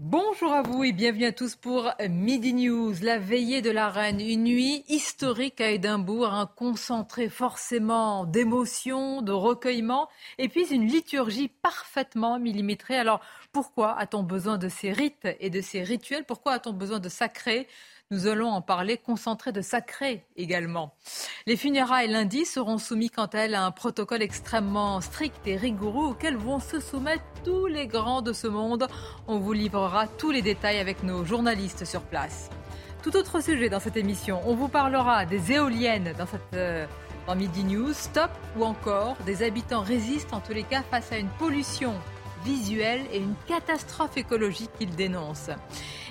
Bonjour à vous et bienvenue à tous pour Midi News, la veillée de la reine, une nuit historique à Édimbourg, un concentré forcément d'émotions, de recueillement, et puis une liturgie parfaitement millimétrée. Alors pourquoi a-t-on besoin de ces rites et de ces rituels? Pourquoi a-t-on besoin de sacrés nous allons en parler, concentré de sacré également. Les funérailles lundi seront soumis quant à elles à un protocole extrêmement strict et rigoureux auquel vont se soumettre tous les grands de ce monde. On vous livrera tous les détails avec nos journalistes sur place. Tout autre sujet dans cette émission, on vous parlera des éoliennes dans cette... Euh, dans Midi News, Stop ou encore des habitants résistent en tous les cas face à une pollution visuelle et une catastrophe écologique qu'ils dénoncent.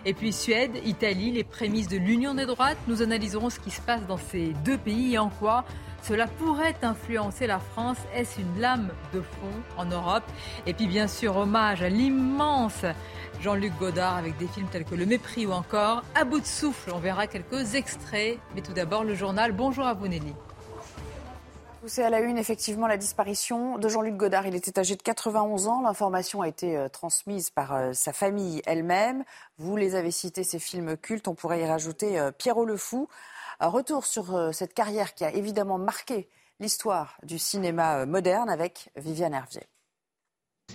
Et puis Suède, Italie, les prémices de l'union des droites. Nous analyserons ce qui se passe dans ces deux pays et en quoi cela pourrait influencer la France. Est-ce une lame de fond en Europe? Et puis bien sûr, hommage à l'immense Jean-Luc Godard avec des films tels que Le Mépris ou encore À bout de souffle. On verra quelques extraits. Mais tout d'abord, le journal. Bonjour à vous Nelly. C'est à la une, effectivement, la disparition de Jean-Luc Godard. Il était âgé de 91 ans. L'information a été euh, transmise par euh, sa famille elle-même. Vous les avez cités, ces films cultes. On pourrait y rajouter euh, Pierrot le Fou. Retour sur cette carrière qui a évidemment marqué l'histoire du cinéma moderne avec Viviane Hervier.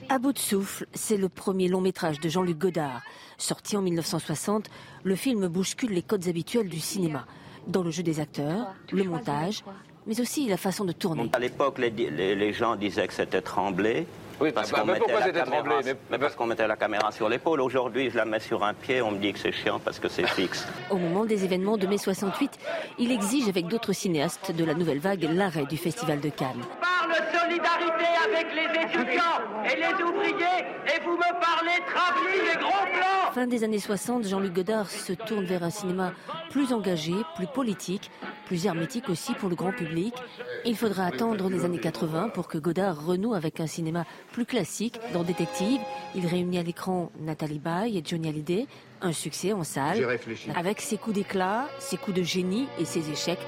À bout de souffle, c'est le premier long métrage de Jean-Luc Godard. Sorti en 1960, le film bouscule les codes habituels du cinéma. Dans le jeu des acteurs, le montage, mais aussi la façon de tourner. À l'époque, les, gens disaient que c'était tremblé. Oui, parce qu'on mettait, mais... parce qu'on mettait la caméra sur l'épaule. Aujourd'hui, je la mets sur un pied, on me dit que c'est chiant parce que c'est fixe. Au moment des événements de mai 68, il exige avec d'autres cinéastes de la nouvelle vague l'arrêt du Festival de Cannes. Parle solidarité avec les étudiants et les ouvriers et vous me parlez travelling et gros plans Fin des années 60, Jean-Luc Godard se tourne vers un cinéma plus engagé, plus politique, plus hermétique aussi pour le grand public. Il faudra attendre les années 80 pour que Godard renoue avec un cinéma plus classique. Dans Détective, il réunit à l'écran Nathalie Baye et Johnny Hallyday, un succès en salle. Avec ses coups d'éclat, ses coups de génie et ses échecs,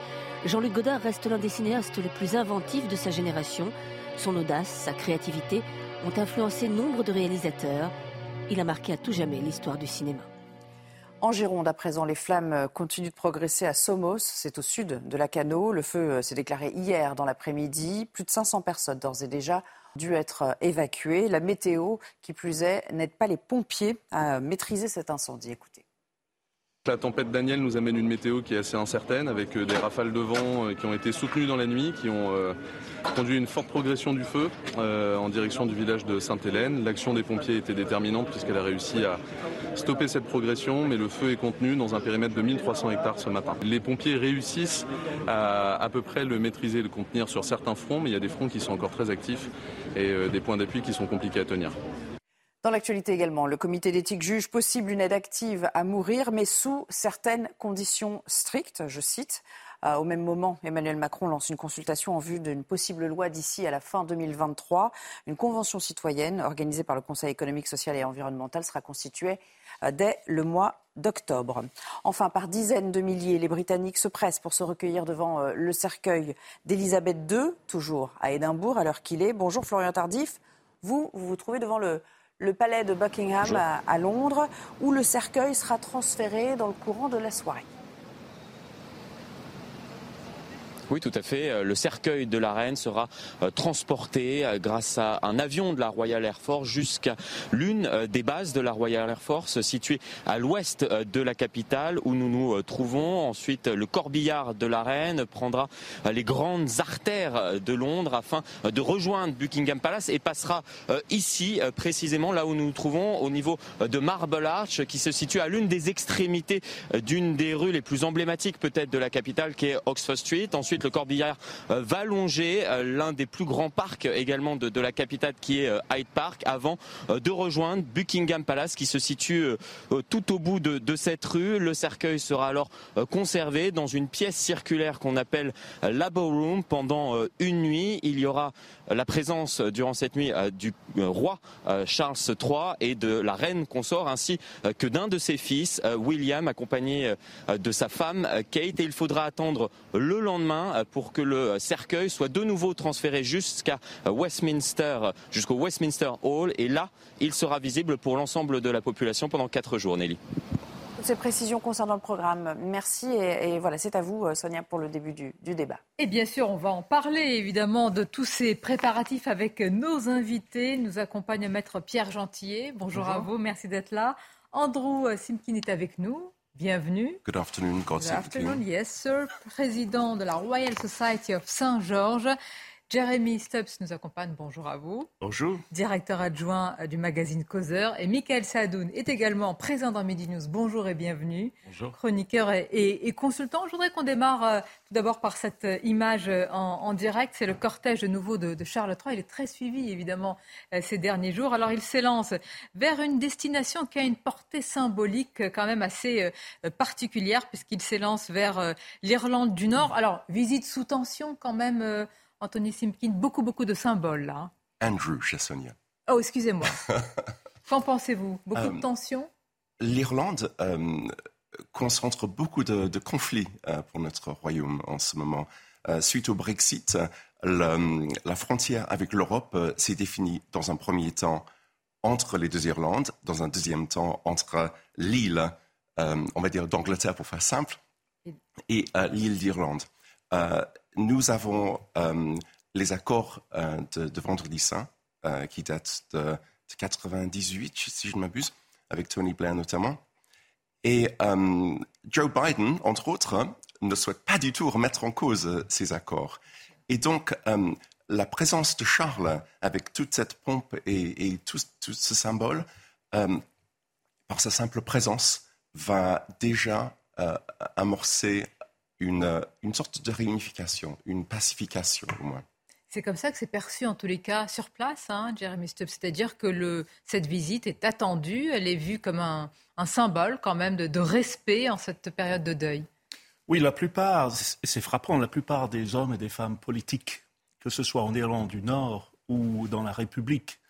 Jean-Luc Godard reste l'un des cinéastes les plus inventifs de sa génération. Son audace, sa créativité ont influencé nombre de réalisateurs. Il a marqué à tout jamais l'histoire du cinéma. En Gironde, à présent, les flammes continuent de progresser à Somos, c'est au sud de la Cano. Le feu euh, s'est déclaré hier dans l'après-midi. Plus de 500 personnes d'ores et déjà dû être euh, évacuées. La météo, qui plus est, n'aide pas les pompiers à maîtriser cet incendie. Écoutez. La tempête Daniel nous amène une météo qui est assez incertaine, avec euh, des rafales de vent euh, qui ont été soutenues dans la nuit, qui ont euh, conduit une forte progression du feu en direction du village de Sainte-Hélène. L'action des pompiers était déterminante puisqu'elle a réussi à stopper cette progression, mais le feu est contenu dans un périmètre de 1300 hectares ce matin. Les pompiers réussissent à à peu près le maîtriser, le contenir sur certains fronts, mais il y a des fronts qui sont encore très actifs et des points d'appui qui sont compliqués à tenir. Dans l'actualité également, le comité d'éthique juge possible une aide active à mourir, mais sous certaines conditions strictes, je cite. Euh, au même moment, Emmanuel Macron lance une consultation en vue d'une possible loi d'ici à la fin 2023. Une convention citoyenne organisée par le Conseil économique, social et environnemental sera constituée euh, dès le mois d'octobre. Enfin, par dizaines de milliers, les Britanniques se pressent pour se recueillir devant euh, le cercueil d'Elisabeth II, toujours à Édimbourg, à l'heure qu'il est. Bonjour Florian Tardif. Vous, vous vous trouvez devant le, le palais de Buckingham à, Londres, où le cercueil sera transféré dans le courant de la soirée. Oui, tout à fait. Euh, le cercueil de la reine sera euh, transporté euh, grâce à un avion de la Royal Air Force jusqu'à l'une des bases de la Royal Air Force située à l'ouest de la capitale où nous nous trouvons. Ensuite, le corbillard de la reine prendra les grandes artères de Londres afin de rejoindre Buckingham Palace et passera ici, précisément là où nous nous trouvons, au niveau de Marble Arch, qui se situe à l'une des extrémités d'une des rues les plus emblématiques peut-être de la capitale, qui est Oxford Street. Le corbillard va longer l'un des plus grands parcs également de, la capitale qui est Hyde Park avant de rejoindre Buckingham Palace qui se situe tout au bout de, cette rue. Le cercueil sera alors conservé dans une pièce circulaire qu'on appelle la Ballroom pendant une nuit. Il y aura la présence durant cette nuit du roi Charles III et de la reine consort ainsi que d'un de ses fils, William, accompagné de sa femme Kate. Et il faudra attendre le lendemain pour que le cercueil soit de nouveau transféré jusqu'à Westminster, jusqu'au Westminster Hall. Et là, il sera visible pour l'ensemble de la population pendant quatre jours, Nelly ces précisions concernant le programme. Merci et, voilà, c'est à vous, euh, Sonia, pour le début du, débat. Et bien sûr, on va en parler évidemment de tous ces préparatifs avec nos invités. Nous accompagne Maître Pierre Gentillet. Bonjour, à vous, merci d'être là. Andrew euh, Simkin est avec nous. Bienvenue. Good afternoon, God Good afternoon, yes sir. Président de la Royal Society of Saint-Georges. Jeremy Stubbs nous accompagne. Bonjour à vous. Bonjour. Directeur adjoint du magazine Causeur. Et Michael Sadoun est également présent dans Midi News. Bonjour et bienvenue. Bonjour. Chroniqueur et, consultant. Je voudrais qu'on démarre euh, tout d'abord par cette euh, image euh, en, direct. C'est le cortège de nouveau de, Charles III. Il est très suivi, évidemment, ces derniers jours. Alors, il s'élance vers une destination qui a une portée symbolique quand même assez particulière, puisqu'il s'élance vers l'Irlande du Nord. Alors, visite sous tension quand même Anthony Simpkin, beaucoup, beaucoup de symboles là. Andrew chez Sonia. Oh, excusez-moi. Qu'en pensez-vous? Beaucoup de euh, tensions? L'Irlande euh, concentre beaucoup de, conflits euh, pour notre royaume en ce moment. suite au Brexit, la frontière avec l'Europe s'est définie dans un premier temps entre les deux Irlandes, dans un deuxième temps entre l'île, on va dire d'Angleterre pour faire simple, et l'île d'Irlande nous avons euh, les accords euh, de, Vendredi Saint, euh, qui datent de, 1998, 98, si je ne m'abuse, avec Tony Blair notamment. Et Joe Biden, entre autres, ne souhaite pas du tout remettre en cause ces accords. Et donc, la présence de Charles, avec toute cette pompe et, tout, ce symbole, par sa simple présence, va déjà amorcer une, une sorte de réunification, une pacification au moins. C'est comme ça que c'est perçu en tous les cas sur place, hein, Jeremy Stubbs. C'est-à-dire que le, cette visite est attendue, elle est vue comme un, un symbole quand même de, de, respect en cette période de deuil. Oui, la plupart, c'est frappant, la plupart des hommes et des femmes politiques, que ce soit en Irlande du Nord ou dans la République,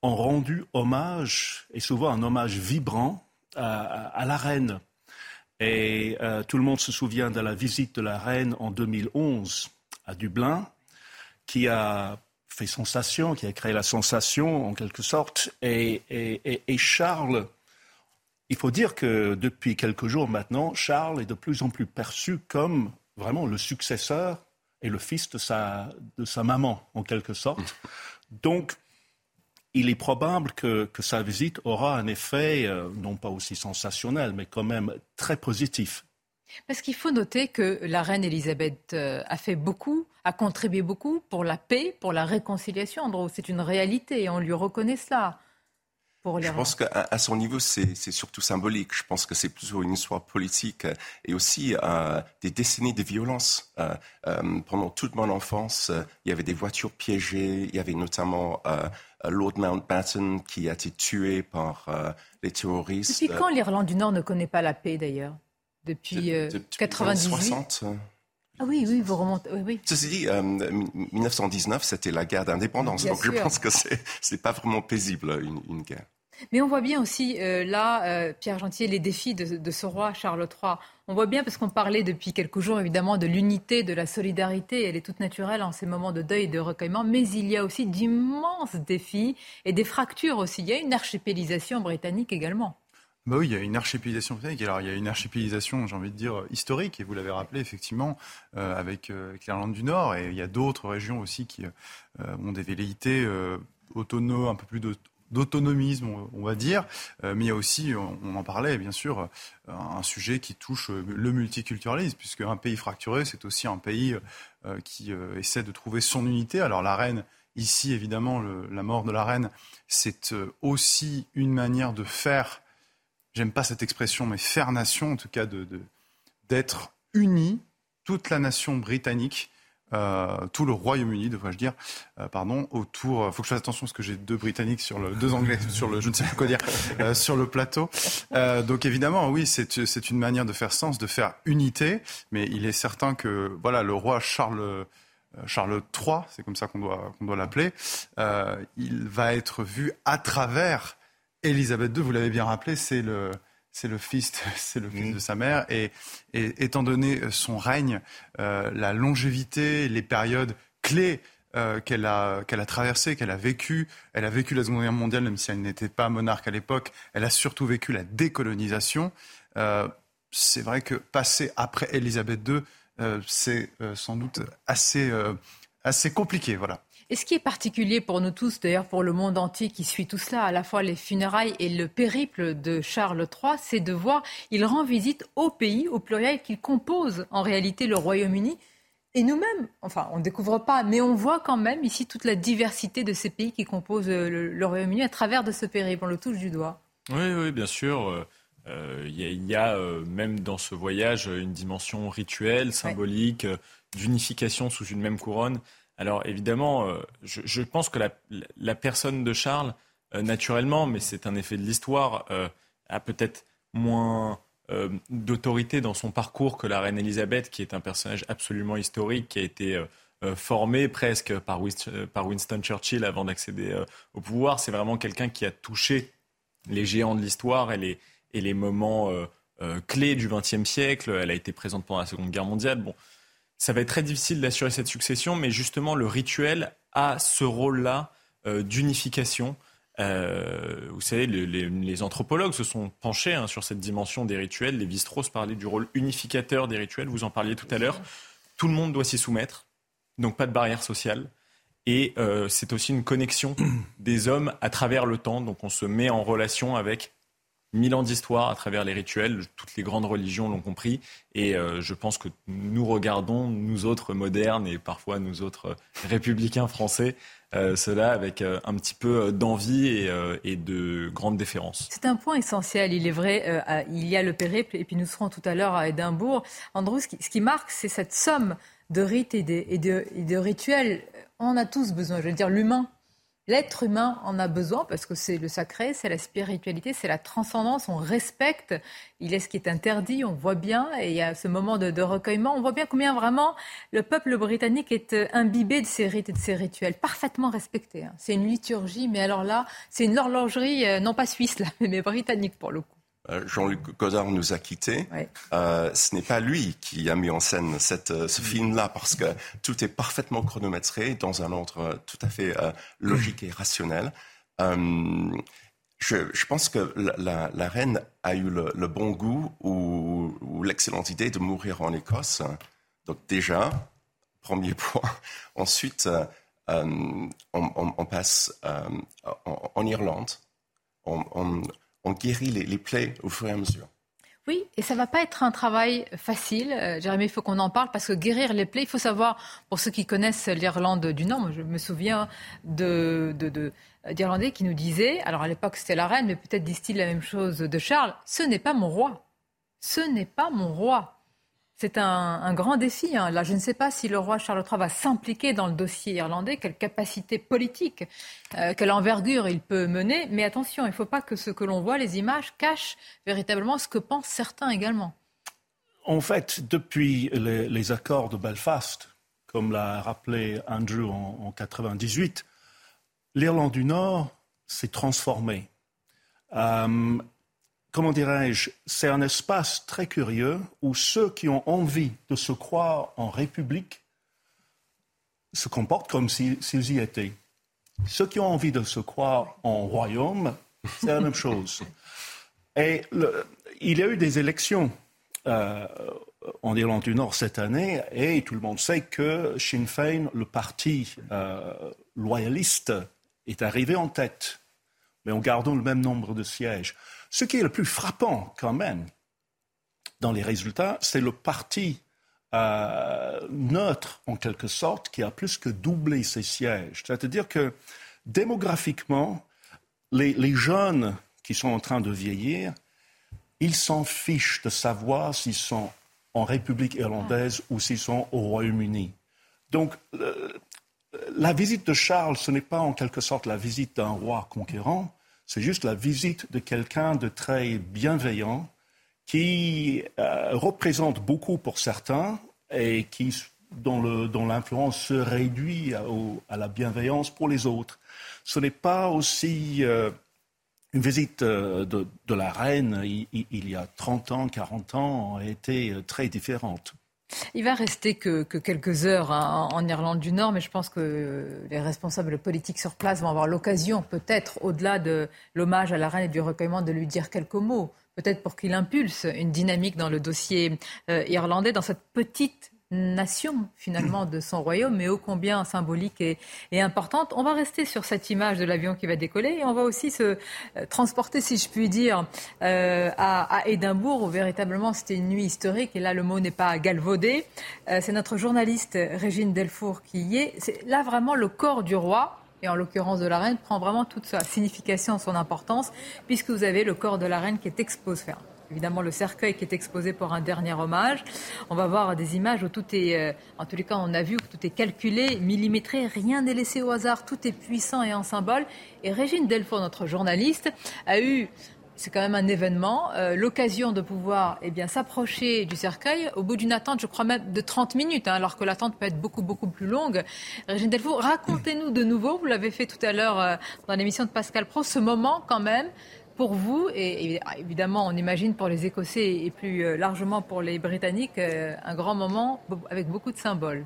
ont rendu hommage, et souvent un hommage vibrant, à, à la reine et euh, tout le monde se souvient de la visite de la reine en 2011 à Dublin, qui a fait sensation, qui a créé la sensation en quelque sorte. Et, Charles, il faut dire que depuis quelques jours maintenant, Charles est de plus en plus perçu comme vraiment le successeur et le fils de sa, de sa maman, en quelque sorte. Donc, il est probable que, sa visite aura un effet, euh, non pas aussi sensationnel, mais quand même très positif. Parce qu'il faut noter que la reine Elisabeth euh, a fait beaucoup, a contribué beaucoup pour la paix, pour la réconciliation. C'est une réalité et on lui reconnaît cela. Je pense qu'à son niveau, c'est surtout symbolique. Je pense que c'est plutôt une histoire politique et aussi euh, des décennies de violence. pendant toute mon enfance, il y avait des voitures piégées, il y avait notamment Lord Mountbatten qui a été tué par euh, les terroristes. Depuis quand l'Irlande du Nord ne connaît pas la paix d'ailleurs? Depuis, euh, 98 ah oui, oui, vous remontez. Oui, oui. Ceci dit, 1919, euh, c'était la guerre d'indépendance, donc je pense que c'est n'est pas vraiment paisible une guerre. Mais on voit bien aussi euh, là, euh, Pierre Gentier, les défis de, ce roi Charles III. On voit bien, parce qu'on parlait depuis quelques jours évidemment de l'unité, de la solidarité, elle est toute naturelle en ces moments de deuil et de recueillement, mais il y a aussi d'immenses défis et des fractures aussi. Il y a une archipélisation britannique également. Bah oui, il y a une archipélisation britannique. Alors, il y a une archipélisation, j'ai envie de dire, historique, et vous l'avez rappelé, effectivement, euh, avec, l'Irlande du Nord. Et il y a d'autres régions aussi qui ont des velléités autonomes, un peu plus d'autonomisme, on va dire, euh, mais il y a aussi, on, en parlait bien sûr, un sujet qui touche le multiculturalisme, puisque un pays fracturé, c'est aussi un pays euh, qui euh, essaie de trouver son unité. Alors la reine, ici évidemment, la mort de la reine, c'est aussi une manière de faire, j'aime pas cette expression, mais faire nation, en tout cas d'être de, d'être unie, toute la nation britannique, euh, tout le Royaume-Uni, devrais-je dire, euh, pardon, autour. Il faut que je fasse attention parce que j'ai deux Britanniques sur le, deux Anglais sur le, je ne sais pas quoi dire, euh, sur le plateau. Euh, donc évidemment, oui, c'est c'est une manière de faire sens, de faire unité, mais il est certain que voilà, le roi Charles. Euh, Charles III, c'est comme ça qu'on doit, qu'on doit l'appeler, euh, il va être vu à travers Élisabeth II. Vous l'avez bien rappelé, c'est le, c'est le fils, c'est le fils de sa mère. Et, et, étant donné son règne, euh, la longévité, les périodes clés euh, qu'elle a, qu'elle a traversées, qu'elle a vécues, elle a vécu la Seconde Guerre mondiale, même si elle n'était pas monarque à l'époque. Elle a surtout vécu la décolonisation. Euh, c'est vrai que passer après Élisabeth II, euh, c'est euh, sans doute assez, euh, assez compliqué. Voilà. Et ce qui est particulier pour nous tous, d'ailleurs pour le monde entier qui suit tout cela, à la fois les funérailles et le périple de Charles III, c'est de voir, il rend visite au pays, au pluriel, qu'il compose en réalité le Royaume-Uni. Et nous-mêmes, enfin, on ne découvre pas, mais on voit quand même ici toute la diversité de ces pays qui composent le, le Royaume-Uni à travers de ce périple. On le touche du doigt. Oui, oui, bien sûr. Il euh, y a, y a euh, même dans ce voyage une dimension rituelle, symbolique, ouais. d'unification sous une même couronne. Alors évidemment, euh, je, pense que la, personne de Charles, euh, naturellement, mais c'est un effet de l'histoire, euh, a peut-être moins d'autorité dans son parcours que la reine Elisabeth, qui est un personnage absolument historique, qui a été formé presque par, Winston Churchill avant d'accéder au pouvoir. C'est vraiment quelqu'un qui a touché les géants de l'histoire et les, moments clés du XXe siècle. Elle a été présente pendant la Seconde Guerre mondiale. Ça va être très difficile d'assurer cette succession, mais justement, le rituel a ce rôle-là euh, d'unification. Euh, vous savez, les, anthropologues se sont penchés hein, sur cette dimension des rituels. Les Vistros parlaient du rôle unificateur des rituels, vous en parliez tout à l'heure. Tout le monde doit s'y soumettre, donc pas de barrière sociale. Et euh, c'est aussi une connexion des hommes à travers le temps, donc on se met en relation avec mille ans d'histoire à travers les rituels. Toutes les grandes religions l'ont compris. Et euh, je pense que nous regardons, nous autres modernes et parfois nous autres républicains français, euh, cela avec euh, un petit peu d'envie et, de grande déférence. C'est un point essentiel. Il est vrai, il y a le périple et puis nous serons tout à l'heure à Édimbourg. Andrew, ce qui, marque, c'est cette somme de rites et de, et, de, rituels. On a tous besoin. Je veux dire, l'humain L'être humain en a besoin parce que c'est le sacré, c'est la spiritualité, c'est la transcendance. On respecte, il est ce qui est interdit, on voit bien, et il y a ce moment de, recueillement, on voit bien combien vraiment le peuple britannique est euh, imbibé de ces rites et de ces rituels, parfaitement respectés. Hein. C'est une liturgie, mais alors là, c'est une horlogerie, euh, non pas suisse, là, mais britannique pour le coup. Euh, Jean-Luc Godard nous a quittés. Euh, ce n'est pas lui qui a mis en scène cette, euh, ce film-là, parce que tout est parfaitement chronométré dans un ordre tout à fait euh, logique et rationnel. Euh, je, je, pense que la, la, la, reine a eu le, le bon goût ou, ou l'excellente idée de mourir en Écosse. Donc déjà, premier point. Ensuite, on, on, on, passe en, en, Irlande. on, on guérit les, plaies au fur et à mesure. Oui, et ça va pas être un travail facile. Euh, Jérémy, il faut qu'on en parle parce que guérir les plaies, il faut savoir, pour ceux qui connaissent l'Irlande du Nord, je me souviens de d'Irlandais qui nous disaient, alors à l'époque c'était la reine, mais peut-être disent-ils la même chose de Charles, ce n'est pas mon roi. Ce n'est pas mon roi. C'est un, grand défi. Hein. Là, je ne sais pas si le roi Charles III va s'impliquer dans le dossier irlandais, quelle capacité politique, euh, quelle envergure il peut mener. Mais attention, il ne faut pas que ce que l'on voit, les images, cachent véritablement ce que pensent certains également. En fait, depuis les, accords de Belfast, comme l'a rappelé Andrew en, en 98, l'Irlande du Nord s'est transformée. Euh, comment dirais-je, c'est un espace très curieux où ceux qui ont envie de se croire en République se comportent comme s'ils si, y étaient. Ceux qui ont envie de se croire en royaume, c'est la même chose. Et il y a eu des élections euh, en Irlande du Nord cette année et tout le monde sait que Sinn Féin, le parti euh, loyaliste, est arrivé en tête, mais en gardant le même nombre de sièges. Ce qui est le plus frappant quand même dans les résultats, c'est le parti euh, neutre, en quelque sorte, qui a plus que doublé ses sièges. C'est-à-dire que démographiquement, les, les, jeunes qui sont en train de vieillir, ils s'en fichent de savoir s'ils sont en République irlandaise ou s'ils sont au Royaume-Uni. Donc, la visite de Charles, ce n'est pas en quelque sorte la visite d'un roi conquérant, c'est juste la visite de quelqu'un de très bienveillant qui euh, représente beaucoup pour certains et qui, dont l'influence se réduit à, la bienveillance pour les autres. Ce n'est pas aussi euh, une visite euh, de, la reine il, y a 30 ans, 40 ans, a été très différente. Il va rester que, quelques heures hein, en, Irlande du Nord, mais je pense que les responsables politiques sur place vont avoir l'occasion, peut-être au-delà de l'hommage à la reine et du recueillement, de lui dire quelques mots, peut-être pour qu'il impulse une dynamique dans le dossier euh, irlandais, dans cette petite nation finalement de son royaume, mais ô combien symbolique et, importante. On va rester sur cette image de l'avion qui va décoller et on va aussi se euh, transporter, si je puis dire, euh, à, Édimbourg où véritablement c'était une nuit historique et là le mot n'est pas galvaudé. Euh, c'est notre journaliste Régine Delfour qui y est. C'est là vraiment le corps du roi et en l'occurrence de la reine prend vraiment toute sa signification, son importance, puisque vous avez le corps de la reine qui est exposé évidemment le cercueil qui est exposé pour un dernier hommage. On va voir des images où tout est, euh, en tous les cas, on a vu que tout est calculé, millimétré, rien n'est laissé au hasard, tout est puissant et en symbole. Et Régine Delfour, notre journaliste, a eu c'est quand même un événement, euh, l'occasion de pouvoir eh bien, s'approcher du cercueil au bout d'une attente, je crois même de 30 minutes, hein, alors que l'attente peut être beaucoup, beaucoup plus longue. Régine Delfour, racontez-nous de nouveau, vous l'avez fait tout à l'heure euh, dans l'émission de Pascal Pro, ce moment quand même pour vous, et évidemment, on imagine pour les Écossais et plus euh, largement pour les Britanniques, euh, un grand moment avec beaucoup de symboles.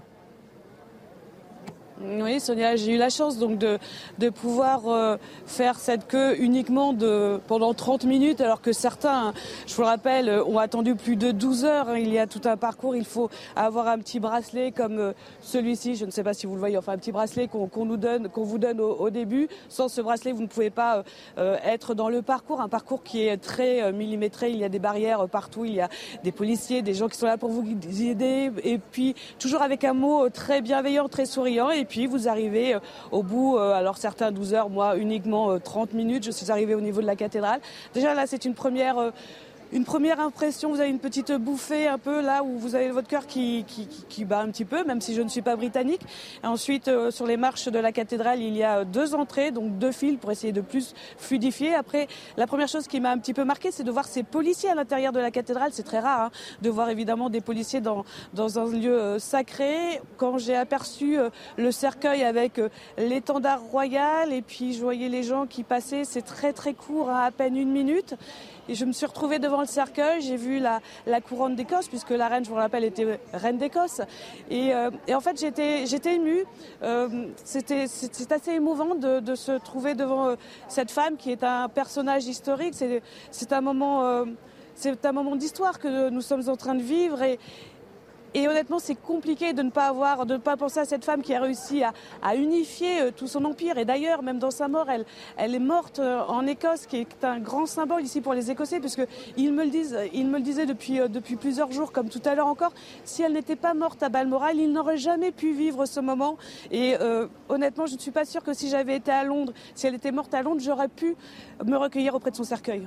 Oui, Sonia, j'ai eu la chance donc de, de pouvoir euh, faire cette queue uniquement de, pendant 30 minutes, alors que certains, je vous le rappelle, ont attendu plus de 12 heures. Il y a tout un parcours, il faut avoir un petit bracelet comme euh, celui-ci, je ne sais pas si vous le voyez, enfin un petit bracelet qu'on nous donne, qu'on vous donne au, début. Sans ce bracelet, vous ne pouvez pas euh, être dans le parcours, un parcours qui est très millimétré. Il y a des barrières partout, il y a des policiers, des gens qui sont là pour vous aider, et puis toujours avec un mot très bienveillant, très souriant. Puis vous arrivez euh, au bout, euh, alors certains 12 heures, moi uniquement 30 euh, minutes, je suis arrivée au niveau de la cathédrale. Déjà là, c'est une première une première impression, vous avez une petite bouffée un peu là où vous avez votre cœur qui, qui, bat un petit peu, même si je ne suis pas britannique. ensuite, euh, sur les marches de la cathédrale, il y a deux entrées, donc deux fils pour essayer de plus fluidifier. Après, la première chose qui m'a un petit peu marqué, c'est de voir ces policiers à l'intérieur de la cathédrale. C'est très rare hein, de voir évidemment des policiers dans, dans un lieu euh, sacré. Quand j'ai aperçu euh, le cercueil avec l'étendard royal et puis je voyais les gens qui passaient, c'est très très court, hein, à peine une minute. Et je me suis retrouvée devant le cercueil, j'ai vu la, couronne d'Écosse, puisque la reine, je vous le rappelle, était reine d'Écosse. Et, euh, en fait, j'étais, émue. Euh, c'était, c'est, assez émouvant de, se trouver devant euh, cette femme qui est un personnage historique. C'est, un moment. c'est un moment d'histoire que nous sommes en train de vivre et, et honnêtement, c'est compliqué de ne pas avoir, de ne pas penser à cette femme qui a réussi à, unifier euh, tout son empire. Et d'ailleurs, même dans sa mort, elle, est morte euh, en Écosse, qui est un grand symbole ici pour les Écossais, puisque ils me le disent, ils me disaient depuis, euh, depuis plusieurs jours, comme tout à l'heure encore. Si elle n'était pas morte à Balmoral, ils n'auraient jamais pu vivre ce moment. Et honnêtement, je ne suis pas sûre que si j'avais été à Londres, si elle était morte à Londres, j'aurais pu me recueillir auprès de son cercueil.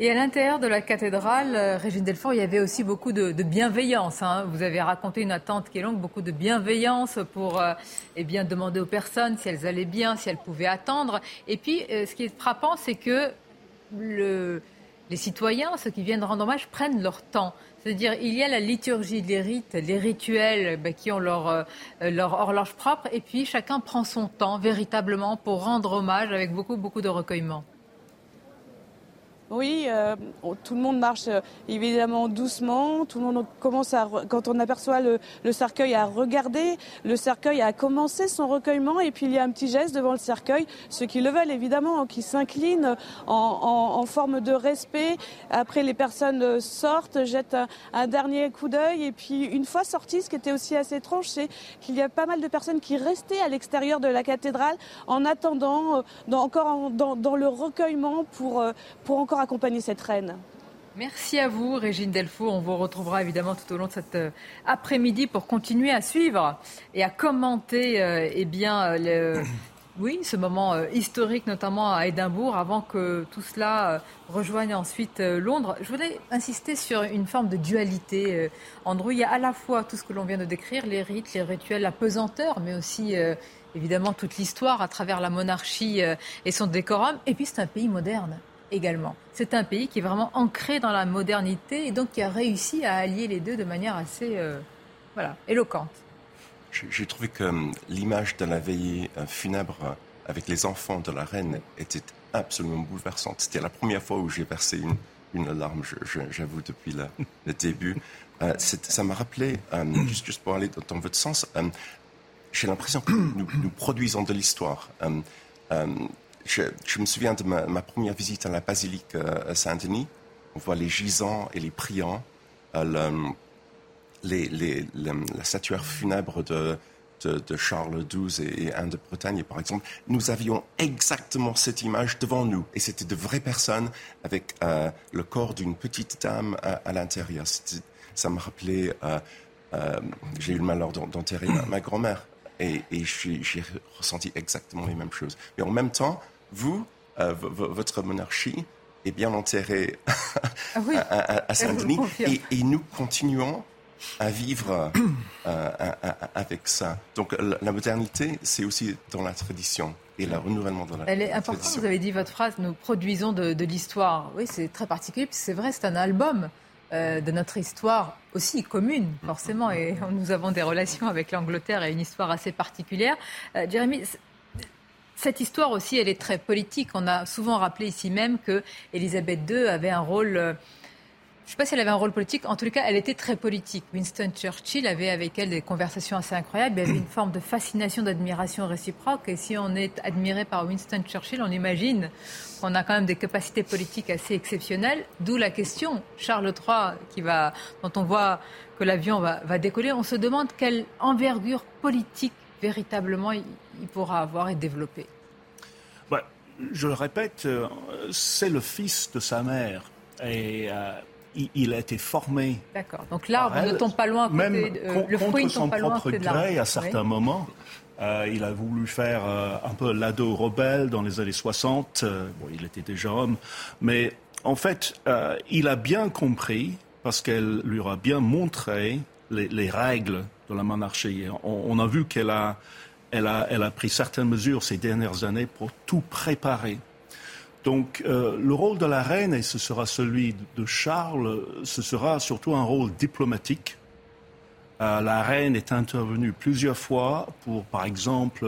Et à l'intérieur de la cathédrale, euh, Régine Delfort, il y avait aussi beaucoup de, bienveillance. Hein. Vous avez raconté une attente qui est longue, beaucoup de bienveillance pour euh, eh bien, demander aux personnes si elles allaient bien, si elles pouvaient attendre. Et puis, euh, ce qui est frappant, c'est que les citoyens, ceux qui viennent rendre hommage, prennent leur temps. C'est-à-dire, il y a la liturgie, les rites, les rituels ben, qui ont leur horloge propre, et puis chacun prend son temps véritablement pour rendre hommage avec beaucoup, beaucoup de recueillement. Oui, euh, tout le monde marche euh, évidemment doucement. Tout le monde commence à, quand on aperçoit le, cercueil, à regarder. Le cercueil a commencé son recueillement et puis il y a un petit geste devant le cercueil. Ceux qui le veulent évidemment, qui s'inclinent en, forme de respect. Après, les personnes sortent, jettent un, dernier coup d'œil et puis une fois sorties, ce qui était aussi assez étrange, c'est qu'il y a pas mal de personnes qui restaient à l'extérieur de la cathédrale en attendant, euh, encore dans, dans, le recueillement pour, pour encore accompagner cette reine. Merci à vous, Régine Delfour. On vous retrouvera évidemment tout au long de cet euh, après-midi pour continuer à suivre et à commenter euh, eh bien, le, oui, ce moment euh, historique, notamment à Édimbourg, avant que tout cela euh, rejoigne ensuite euh, Londres. Je voudrais insister sur une forme de dualité. Andrew, il y a à la fois tout ce que l'on vient de décrire, les rites, les rituels, la pesanteur, mais aussi évidemment toute l'histoire à travers la monarchie et son décorum. Et puis c'est un pays moderne également. C'est un pays qui est vraiment ancré dans la modernité et donc qui a réussi à allier les deux de manière assez voilà, éloquente. J'ai trouvé que hum, l'image de la veillée euh, funèbre avec les enfants de la reine était absolument bouleversante. C'était la première fois où j'ai versé une, une larme, j'avoue, depuis le, début. Euh, ça m'a rappelé, hum, juste, pour aller dans, votre sens, hum, j'ai l'impression que nous, produisons de l'histoire. Je, me souviens de ma, première visite à la basilique euh, Saint-Denis. On voit les gisants et les priants. Les, la statuaire funèbre de, Charles XII et, Anne de Bretagne, par exemple, nous avions exactement cette image devant nous. Et c'était de vraies personnes avec euh, le corps d'une petite dame à, l'intérieur. Ça me rappelait, euh, euh, j'ai eu le malheur d'enterrer ma, grand-mère. Et, j'ai ressenti exactement les mêmes choses. Mais en même temps, vous, votre monarchie est bien enterrée ah à, Saint-Denis. Et, et, nous continuons à vivre euh, avec ça. Donc la modernité, c'est aussi dans la tradition et le renouvellement de la Elle est importante, vous avez dit votre phrase, nous produisons de, l'histoire. Oui, c'est très particulier, c'est vrai, c'est un album euh, de notre histoire aussi commune, forcément, et nous avons des relations avec l'Angleterre et une histoire assez particulière. Euh, Jérémy, cette histoire aussi, elle est très politique. On a souvent rappelé ici même que Elisabeth II avait un rôle je ne sais pas si elle avait un rôle politique. En tout cas, elle était très politique. Winston Churchill avait avec elle des conversations assez incroyables. Il y avait une forme de fascination, d'admiration réciproque. Et si on est admiré par Winston Churchill, on imagine qu'on a quand même des capacités politiques assez exceptionnelles. D'où la question, Charles III, qui va, dont on voit que l'avion va, décoller, on se demande quelle envergure politique véritablement il, pourra avoir et développer. je le répète, euh, c'est le fils de sa mère. Et euh, il, a été formé. D'accord. Donc l'arbre ne tombe pas loin. Même le fruit ne tombe pas loin. son propre gré, à certains moments. Euh, il a voulu faire euh, un peu l'ado rebelle dans les années 60. Euh, bon, il était déjà homme. Mais en fait, il a bien compris, parce qu'elle lui a bien montré les, règles de la monarchie. On, a vu qu'elle a, elle a, pris certaines mesures ces dernières années pour tout préparer. Donc euh, le rôle de la reine, et ce sera celui de Charles, ce sera surtout un rôle diplomatique. Euh, la reine est intervenue plusieurs fois pour, par exemple,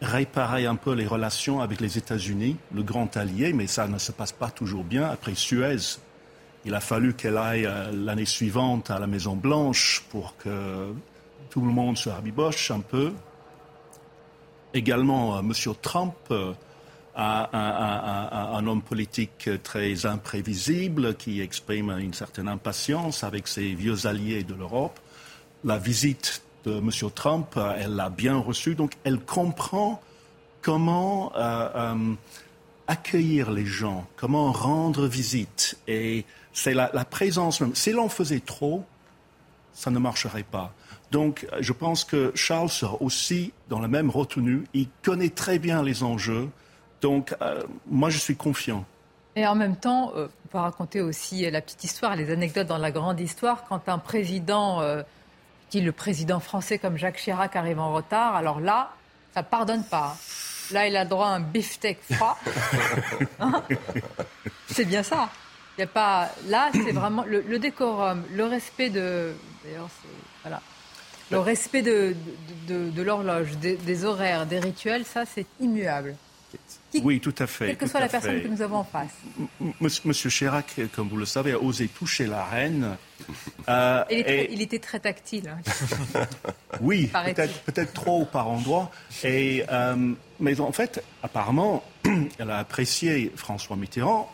réparer un peu les relations avec les États-Unis, le grand allié, mais ça ne se passe pas toujours bien. Après Suez, il a fallu qu'elle aille euh, l'année suivante à la Maison Blanche pour que tout le monde se rabiboche un peu. Également, M. Trump à un, homme politique très imprévisible qui exprime une certaine impatience avec ses vieux alliés de l'Europe. La visite de M. Trump, elle l'a bien reçue, donc elle comprend comment euh, euh, accueillir les gens, comment rendre visite. Et c'est la présence même. Si l'on faisait trop, ça ne marcherait pas. Donc, je pense que Charles sera aussi dans la même retenue. Il connaît très bien les enjeux. Donc, euh, moi, je suis confiant. Et en même temps, euh, on peut raconter aussi la petite histoire, les anecdotes dans la grande histoire. Quand un président, euh, dit le président français comme Jacques Chirac arrive en retard, alors là, ça ne pardonne pas. Là, il a droit à un beefsteak froid. Hein c'est bien ça. Il y a pas. Là, c'est vraiment le, décorum, le respect de. D'ailleurs, voilà. Le respect de, de, l'horloge, des, des, horaires, des rituels, ça, c'est immuable oui, tout à fait. Quelle que soit la personne que nous avons en face. Monsieur Chirac, comme vous le savez, a osé toucher la reine. Euh, il, était très tactile. Hein. oui, peut-être trop par endroit. Et, euh, mais en fait, apparemment, elle a apprécié François Mitterrand,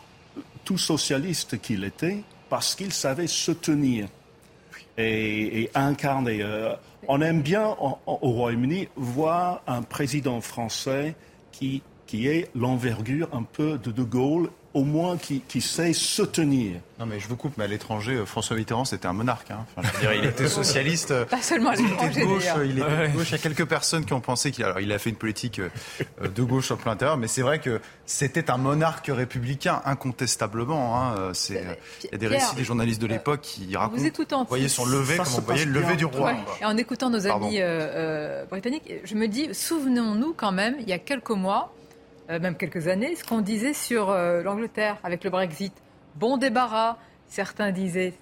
tout socialiste qu'il était, parce qu'il savait se tenir et, incarner. Euh, on aime bien au Royaume-Uni voir un président français qui qui ait l'envergure un peu de De Gaulle au moins qui, qui sait se tenir. Non mais je vous coupe, mais à l'étranger, euh, François Mitterrand c'était un monarque. Hein. Enfin, je veux dire, il était socialiste. euh, Pas seulement à il était l'étranger, de gauche, il était de gauche. Il y a quelques personnes qui ont pensé qu'il alors, il a fait une politique euh, de gauche sur le plan intérieur, mais c'est vrai que c'était un monarque républicain incontestablement. Hein. C'est, il y a des Pierre, récits des journalistes de l'époque qui racontent. Vous écoutant Vous voyez son lever, comme on voyait le lever du roi. Ouais. Et en écoutant nos Pardon. amis euh, euh, britanniques, je me dis, souvenons-nous quand même, il y a quelques mois, euh, même quelques années, ce qu'on disait sur euh, l'Angleterre avec le Brexit. Bon débarras, certains disaient.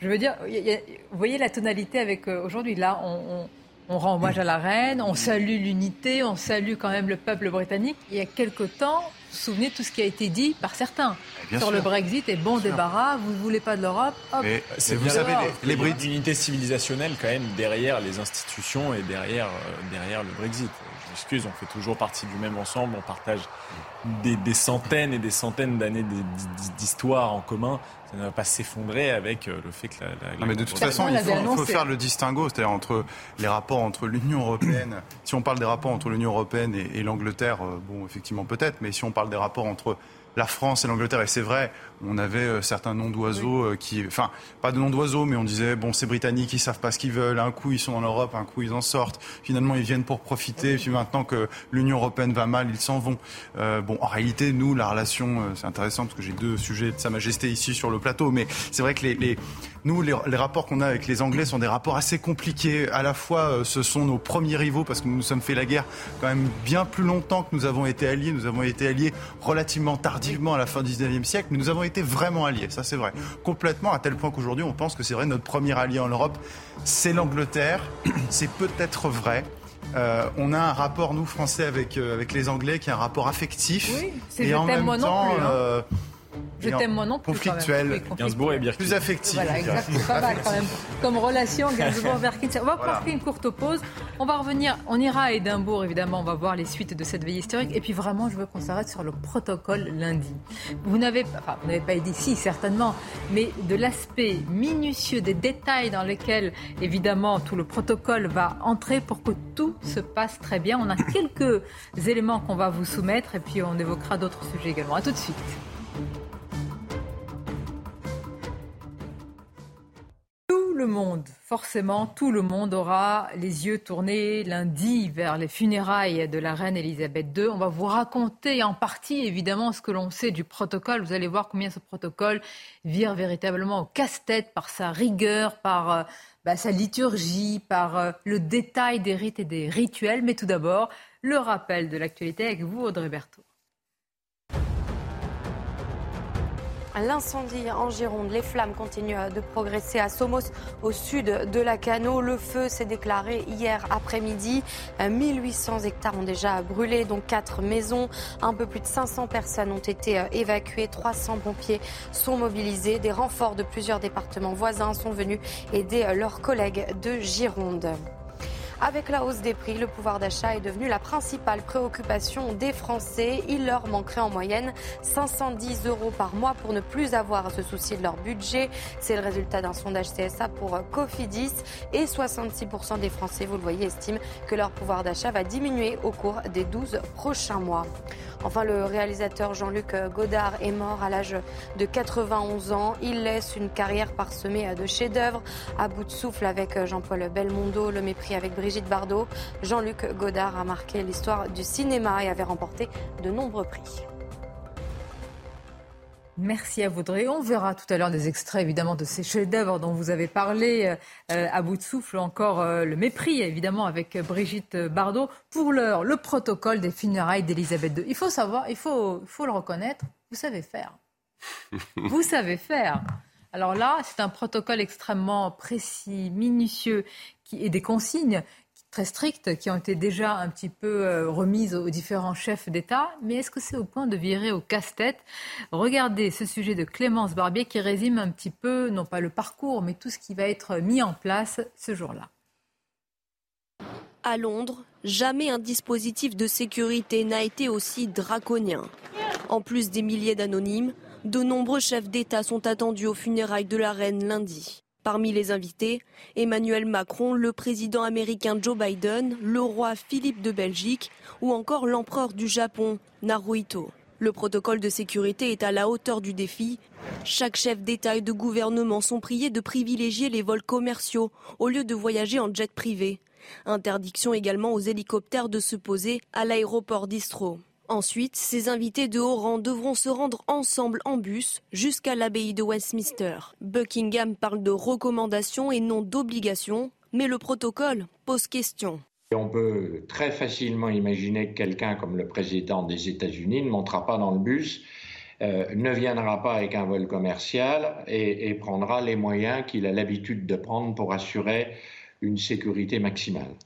Je veux dire, il y a- il y a- vous voyez la tonalité avec euh, aujourd'hui. Là, on, on- on rend hommage à la reine, on salue l'unité, on salue quand même le peuple britannique. Il y a quelque temps, vous vous souvenez de tout ce qui a été dit par certains bien sur sûr. le Brexit et bon débarras, vous ne voulez pas de l'Europe, hop. Mais C'est vous savez, les, les une Brits. unité civilisationnelle quand même derrière les institutions et derrière, euh, derrière le Brexit. Je m'excuse, on fait toujours partie du même ensemble, on partage des, des centaines et des centaines d'années d'histoire en commun. Ça ne va pas s'effondrer avec euh, le fait que la... la- Non, mais de toute façon, il faut, il faut faire le distinguo, c'est-à-dire entre les rapports entre l'Union européenne. si on parle des rapports entre l'Union européenne et, et l'Angleterre, euh, bon, effectivement peut-être, mais si on parle des rapports entre la France et l'Angleterre, et c'est vrai, on avait euh, certains noms d'oiseaux euh, qui, enfin, pas de noms d'oiseaux, mais on disait bon, ces Britanniques, ils savent pas ce qu'ils veulent. Un coup, ils sont en Europe, un coup, ils en sortent. Finalement, ils viennent pour profiter. Puis maintenant que l'Union européenne va mal, ils s'en vont. Euh, bon, en réalité, nous, la relation, c'est intéressant parce que j'ai deux sujets de Sa Majesté ici sur le plateau, mais c'est vrai que les, les nous, les, les rapports qu'on a avec les Anglais sont des rapports assez compliqués. À la fois, ce sont nos premiers rivaux parce que nous nous sommes fait la guerre quand même bien plus longtemps que nous avons été alliés. Nous avons été alliés relativement tardivement à la fin du 19e siècle, mais nous avons été vraiment alliés. Ça, c'est vrai. Complètement, à tel point qu'aujourd'hui, on pense que c'est vrai, notre premier allié en Europe, c'est l'Angleterre. C'est peut-être vrai. Euh, on a un rapport, nous, Français, avec, euh, avec les Anglais, qui est un rapport affectif. Oui, c'est et en même temps, plus, hein. euh, Je t'aime moi non plus. conflictuel. Oui. Gainsbourg et Birkin. plus affectif. Voilà, je dirais. exact. Pas mal quand même. Comme relation, Gainsbourg, Verkin. On va Voilà. marquer une courte pause. On va revenir, on ira à Édimbourg, évidemment. On va voir les suites de cette veille historique. Et puis vraiment, je veux qu'on s'arrête sur le protocole lundi. Vous n'avez pas, enfin, vous n'avez pas dit si, certainement, mais de l'aspect minutieux des détails dans lesquels, évidemment, tout le protocole va entrer pour que tout se passe très bien. On a quelques éléments qu'on va vous soumettre et puis on évoquera d'autres sujets également. À tout de suite. Tout le monde, forcément, tout le monde aura les yeux tournés lundi vers les funérailles de la reine Elisabeth II. On va vous raconter en partie, évidemment, ce que l'on sait du protocole. Vous allez voir combien ce protocole vire véritablement au casse-tête par sa rigueur, par euh, bah, sa liturgie, par euh, le détail des rites et des rituels. Mais tout d'abord, le rappel de l'actualité avec vous, Audrey Berthaud. L'incendie en Gironde, les flammes continuent de progresser à Somos, au sud de la Cano. Le feu s'est déclaré hier après-midi. Euh, 1800 hectares ont déjà brûlé, dont 4 maisons. Un peu plus de 500 personnes ont été euh, évacuées. 300 pompiers sont mobilisés. Des renforts de plusieurs départements voisins sont venus aider euh, leurs collègues de Gironde. Avec la hausse des prix, le pouvoir d'achat est devenu la principale préoccupation des Français. Il leur manquerait en moyenne 510 euros par mois pour ne plus avoir à se soucier de leur budget. C'est le résultat d'un sondage CSA pour Cofidis et 66% des Français, vous le voyez, estiment que leur pouvoir d'achat va diminuer au cours des 12 prochains mois. Enfin, le réalisateur Jean-Luc Godard est mort à l'âge de 91 ans. Il laisse une carrière parsemée de chefs-d'œuvre, à bout de souffle avec Jean-Paul Belmondo, Le mépris avec Brigitte Bardot. Jean-Luc Godard a marqué l'histoire du cinéma et avait remporté de nombreux prix. Merci à Vaudrey. On verra tout à l'heure des extraits évidemment de ces chefs-d'œuvre dont vous avez parlé euh, à bout de souffle, encore euh, le mépris évidemment avec euh, Brigitte Bardot. Pour l'heure, le protocole des funérailles d'Elisabeth II. Il faut savoir, il faut, il faut le reconnaître, vous savez faire. vous savez faire. Alors là, c'est un protocole extrêmement précis, minutieux, qui, et des consignes très strictes qui ont été déjà un petit peu euh, remises aux différents chefs d'État. Mais est-ce que c'est au point de virer au casse-tête? Regardez ce sujet de Clémence Barbier qui résume un petit peu, non pas le parcours, mais tout ce qui va être mis en place ce jour-là. À Londres, jamais un dispositif de sécurité n'a été aussi draconien. En plus des milliers d'anonymes, de nombreux chefs d'État sont attendus aux funérailles de la reine lundi. Parmi les invités, Emmanuel Macron, le président américain Joe Biden, le roi Philippe de Belgique ou encore l'empereur du Japon, Naruhito. Le protocole de sécurité est à la hauteur du défi. Chaque chef d'État et de gouvernement sont priés de privilégier les vols commerciaux au lieu de voyager en jet privé. Interdiction également aux hélicoptères de se poser à l'aéroport d'Istro. Ensuite, ces invités de haut rang devront se rendre ensemble en bus jusqu'à l'abbaye de Westminster. Buckingham parle de recommandations et non d'obligations, mais le protocole pose question. On peut très facilement imaginer que quelqu'un comme le président des États-Unis ne montera pas dans le bus, euh, ne viendra pas avec un vol commercial et, prendra les moyens qu'il a l'habitude de prendre pour assurer une sécurité maximale.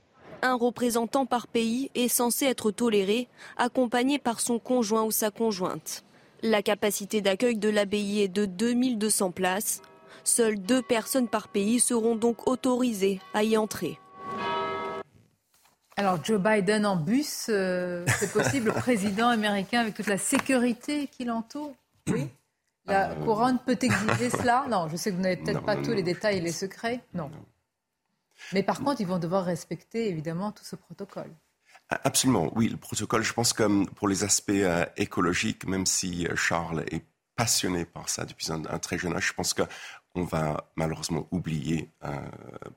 Un représentant par pays est censé être toléré, accompagné par son conjoint ou sa conjointe. La capacité d'accueil de l'abbaye est de 2200 places. Seules deux personnes par pays seront donc autorisées à y entrer. Alors Joe Biden en bus, euh, c'est possible, le président américain avec toute la sécurité qui l'entoure Oui La euh, couronne peut exiger cela? Non, je sais que vous n'avez peut-être pas tous les détails et les secrets. Non. Mais par contre, ils vont devoir respecter évidemment tout ce protocole. Absolument, oui, le protocole, je pense que pour les aspects euh, écologiques, même si Charles est passionné par ça depuis un, très jeune âge, je pense qu'on va malheureusement oublier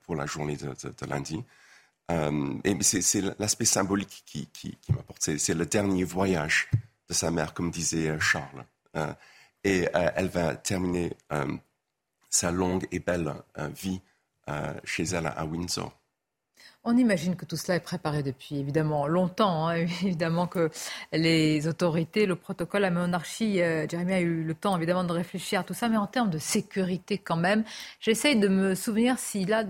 pour la journée de lundi. Euh, et c'est l'aspect symbolique qui, qui, qui m'apporte. C'est le dernier voyage de sa mère, comme disait euh, Charles. Euh, et elle va terminer sa longue et belle vie chez elle à Windsor. On imagine que tout cela est préparé depuis évidemment longtemps. Hein. évidemment que les autorités, le protocole, la monarchie, euh, Jérémy a eu le temps évidemment de réfléchir à tout ça, mais en termes de sécurité quand même, j'essaye de me souvenir si là,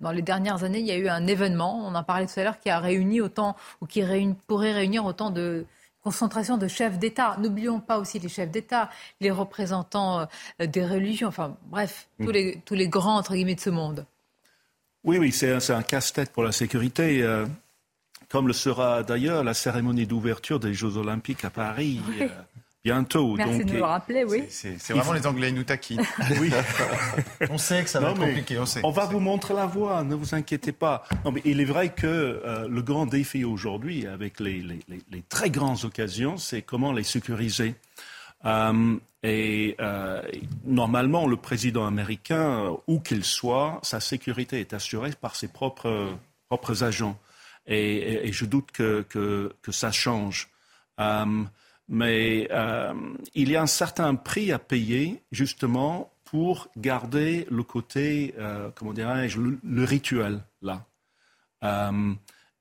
dans les dernières années, il y a eu un événement, on en parlait tout à l'heure, qui a réuni autant, ou qui pourrait réunir autant de concentration de chefs d'État. N'oublions pas aussi les chefs d'État, les représentants euh, des religions, enfin bref, tous, mm. les, tous les grands, entre guillemets, de ce monde. Oui, oui, c'est un, casse-tête pour la sécurité, euh, comme le sera d'ailleurs la cérémonie d'ouverture des Jeux Olympiques à Paris. Euh, bientôt. Merci de nous le rappeler, oui. C'est vraiment les Anglais, ils nous taquinent. oui. on sait que ça va être compliqué, on sait. On va vous montrer la voie, ne vous inquiétez pas. Non, mais il est vrai que euh, le grand défi aujourd'hui, avec les, très grandes occasions, c'est comment les sécuriser. Euh, et euh, normalement, le président américain, où qu'il soit, sa sécurité est assurée par ses propres, agents. Et, je doute que, que, ça change. Euh, mais il y a un certain prix à payer, justement, pour garder le côté, comment dirais-je, le, rituel, là.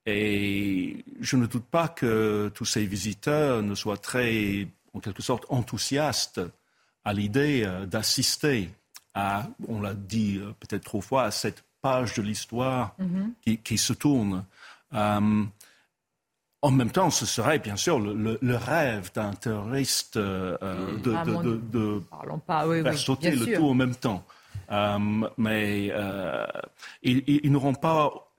et je ne doute pas que tous ces visiteurs ne soient très en quelque sorte enthousiaste à l'idée euh, d'assister à, on l'a dit euh, peut-être trop fois, à cette page de l'histoire mm-hmm. qui, se tourne. Euh, en même temps, ce serait bien sûr le, rêve d'un terroriste de, ah, faire sauter le tout en même temps. mais ils n'auront pas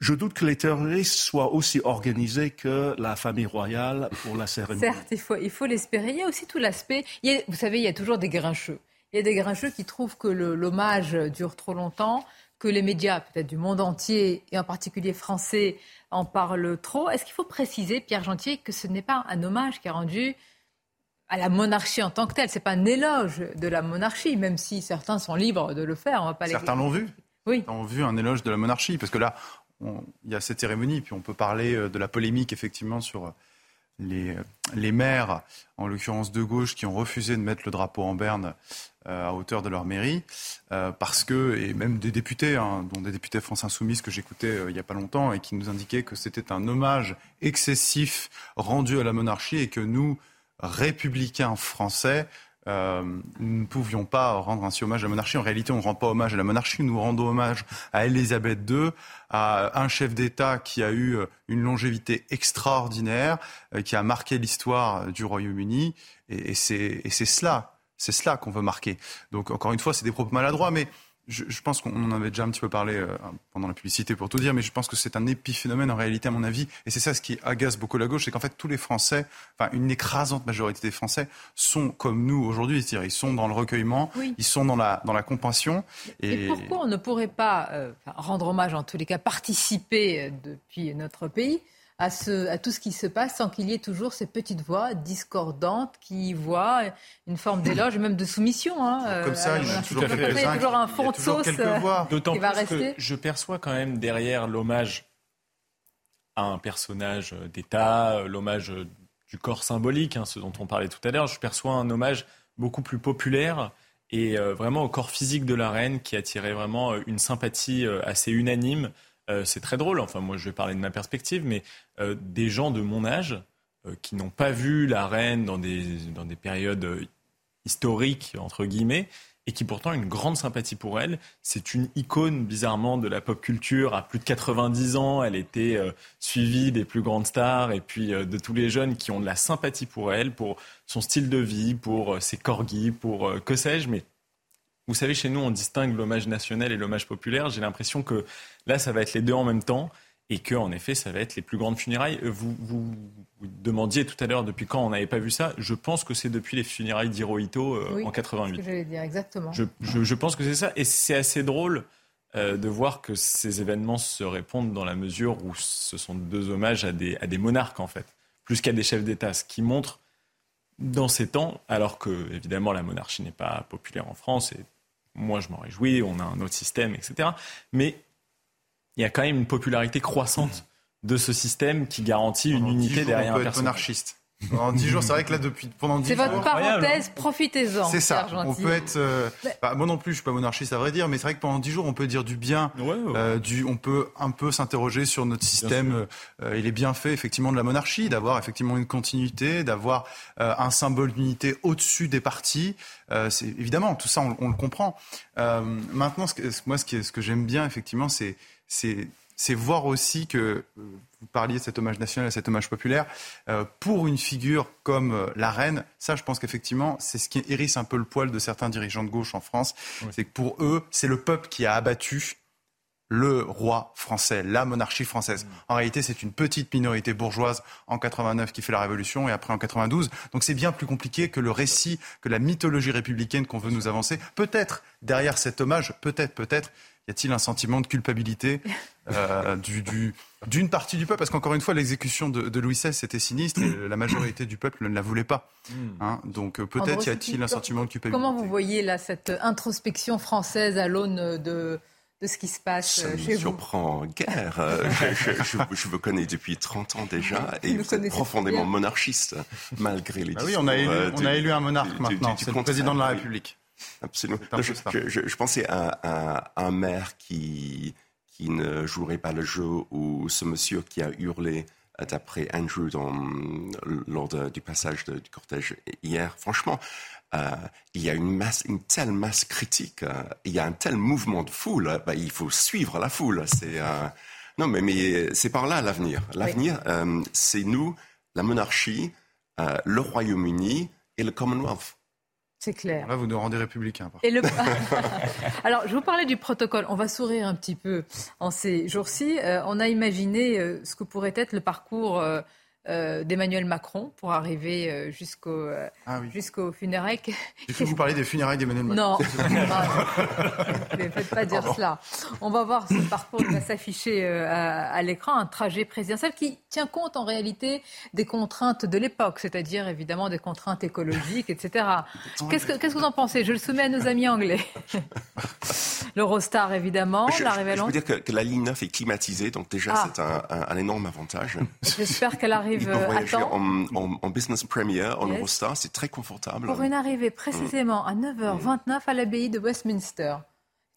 je doute que les terroristes soient aussi organisés que la famille royale pour la cérémonie. Certes, il faut, il faut l'espérer. Il y a aussi tout l'aspect. Vous savez, il y a toujours des grincheux. Il y a des grincheux qui trouvent que l'hommage dure trop longtemps, que les médias, peut-être du monde entier, et en particulier français, en parlent trop. Est-ce qu'il faut préciser, Pierre Gentier, que ce n'est pas un hommage qui est rendu à la monarchie en tant que telle? Ce n'est pas un éloge de la monarchie, même si certains sont libres de le faire. On va pas certains l'ont vu. Oui. ont vu un éloge de la monarchie, parce que là, il y a cette cérémonie, puis on peut parler euh, de la polémique effectivement sur euh, les, euh, les maires, en l'occurrence de gauche, qui ont refusé de mettre le drapeau en berne à hauteur de leur mairie, parce que, et même des députés, hein, dont des députés France Insoumise que j'écoutais il n'y a pas longtemps, et qui nous indiquaient que c'était un hommage excessif rendu à la monarchie et que nous, républicains français, euh, nous ne pouvions pas rendre ainsi hommage à la monarchie. En réalité, on ne rend pas hommage à la monarchie, nous rendons hommage à Elisabeth II, à un chef d'État qui a eu euh, une longévité extraordinaire, euh, qui a marqué l'histoire du Royaume-Uni, et, c'est cela, c'est cela qu'on veut marquer. Donc, encore une fois, c'est des propos maladroits, mais je, pense qu'on en avait déjà un petit peu parlé euh, pendant la publicité pour tout dire, mais je pense que c'est un épiphénomène en réalité à mon avis, et c'est ça ce qui agace beaucoup la gauche, c'est qu'en fait tous les Français, enfin une écrasante majorité des Français sont comme nous aujourd'hui, c'est-à-dire ils sont dans le recueillement, ils sont dans la dans la compassion. Et, pourquoi on ne pourrait pas euh, rendre hommage, en tous les cas participer euh, depuis notre pays à, ce, à tout ce qui se passe sans qu'il y ait toujours ces petites voix discordantes qui voient une forme d'éloge, même de soumission. Hein, Comme ça, il y a toujours, toujours un fond de sauce euh, D'autant qui va plus rester. que je perçois quand même derrière l'hommage à un personnage d'État, euh, l'hommage du corps symbolique, hein, ce dont on parlait tout à l'heure, je perçois un hommage beaucoup plus populaire et euh, vraiment au corps physique de la reine qui attirait vraiment une sympathie assez unanime euh, c'est très drôle, enfin moi je vais parler de ma perspective, mais euh, des gens de mon âge euh, qui n'ont pas vu la reine dans des, dans des périodes historiques, entre guillemets, et qui pourtant ont une grande sympathie pour elle. C'est une icône, bizarrement, de la pop culture. À plus de 90 ans, elle était suivie des plus grandes stars et puis de tous les jeunes qui ont de la sympathie pour elle, pour son style de vie, pour ses corgis, pour que sais-je. Mais vous savez, chez nous, on distingue l'hommage national et l'hommage populaire. J'ai l'impression que là, ça va être les deux en même temps et que, en effet, ça va être les plus grandes funérailles. Euh, vous, vous, demandiez tout à l'heure depuis quand on n'avait pas vu ça. Je pense que c'est depuis les funérailles d'Hirohito euh, en 88. C'est ce que dire, exactement. Je, je, pense que c'est ça. Et c'est assez drôle euh, de voir que ces événements se répondent dans la mesure où ce sont deux hommages à des, à des monarques, en fait, plus qu'à des chefs d'État, ce qui montre dans ces temps, alors que évidemment la monarchie n'est pas populaire en France et moi, je m'en réjouis, on a un autre système, etc. Mais il y a quand même une popularité croissante de ce système qui garantit une unité derrière on peut un être monarchiste. En 10 jours, c'est vrai que là, depuis, pendant 10 jours. C'est votre parenthèse, profitez-en. C'est ça. On peut être. Euh, bah, moi non plus, je suis pas monarchiste à vrai dire, mais c'est vrai que pendant 10 jours, on peut dire du bien. Euh, du, on peut un peu s'interroger sur notre système. Euh, il est bien fait, effectivement, de la monarchie, d'avoir effectivement une continuité, d'avoir un symbole d'unité au-dessus des partis. c'est évidemment tout ça, on, on le comprend. maintenant, ce que, moi, ce, qui, ce que j'aime bien, effectivement, c'est c'est voir aussi que, euh, vous parliez de cet hommage national, cet hommage populaire, euh, pour une figure comme euh, la reine, ça je pense qu'effectivement c'est ce qui hérisse un peu le poil de certains dirigeants de gauche en France, c'est que pour eux c'est le peuple qui a abattu le roi français, la monarchie française. Mm. En réalité, c'est une petite minorité bourgeoise en 89 qui fait la révolution et après en 92. Donc c'est bien plus compliqué que le récit, que la mythologie républicaine qu'on veut nous avancer. Peut-être derrière cet hommage, peut-être, peut-être, y a-t-il un sentiment de culpabilité euh, d'une partie du peuple? Parce qu'encore une fois, l'exécution de, Louis XVI, c'était sinistre et la majorité du peuple ne la voulait pas. Hmm. Hein. Donc euh, peut-être y a-t-il un sentiment de culpabilité? Comment vous voyez là cette introspection française à l'aune de de ce qui se passe ça euh, chez me surprend guère. je, je, je, vous connais depuis 30 ans déjà et vous, êtes profondément monarchiste, malgré les bah Oui, on a, élu, on a élu un monarque maintenant, c'est le président de la République. Absolument. je, pensais à, un maire qui, qui ne jouerait pas le jeu ou ce monsieur qui a hurlé d'après Andrew dans, lors du passage du cortège hier. Franchement, euh, il y a une, masse, une telle masse critique, euh, il y a un tel mouvement de foule, bah, il faut suivre la foule. C'est, euh, non, mais, mais c'est par là l'avenir. L'avenir, c'est nous, la monarchie, le Royaume-Uni et le Commonwealth. C'est clair. Là, vous nous rendez républicain. Et le... Alors, je vous parlais du protocole. On va sourire un petit peu en ces jours-ci. Euh, on a imaginé euh, ce que pourrait être le parcours euh, euh, d'Emmanuel Macron pour arriver euh, jusqu'au euh, ah jusqu'au funérailles. J'ai cru vous parler des funérailles d'Emmanuel Macron. Non, ne faites pas dire cela. On va voir ce parcours qui va s'afficher à, l'écran, un trajet présidentiel qui tient compte en réalité des contraintes de l'époque, c'est-à-dire évidemment des contraintes écologiques, etc. Qu'est-ce que, qu'est-ce que vous en pensez? Je le soumets à nos amis anglais. L'Eurostar, évidemment, l'arrivée à Je veux dire que, la ligne 9 est climatisée, donc déjà ah. c'est un, un énorme avantage. J'espère qu'elle arrive il peut voyager en, business premier, en Eurostar, c'est très confortable. Pour une arrivée précisément à 9h29 à l'abbaye de Westminster.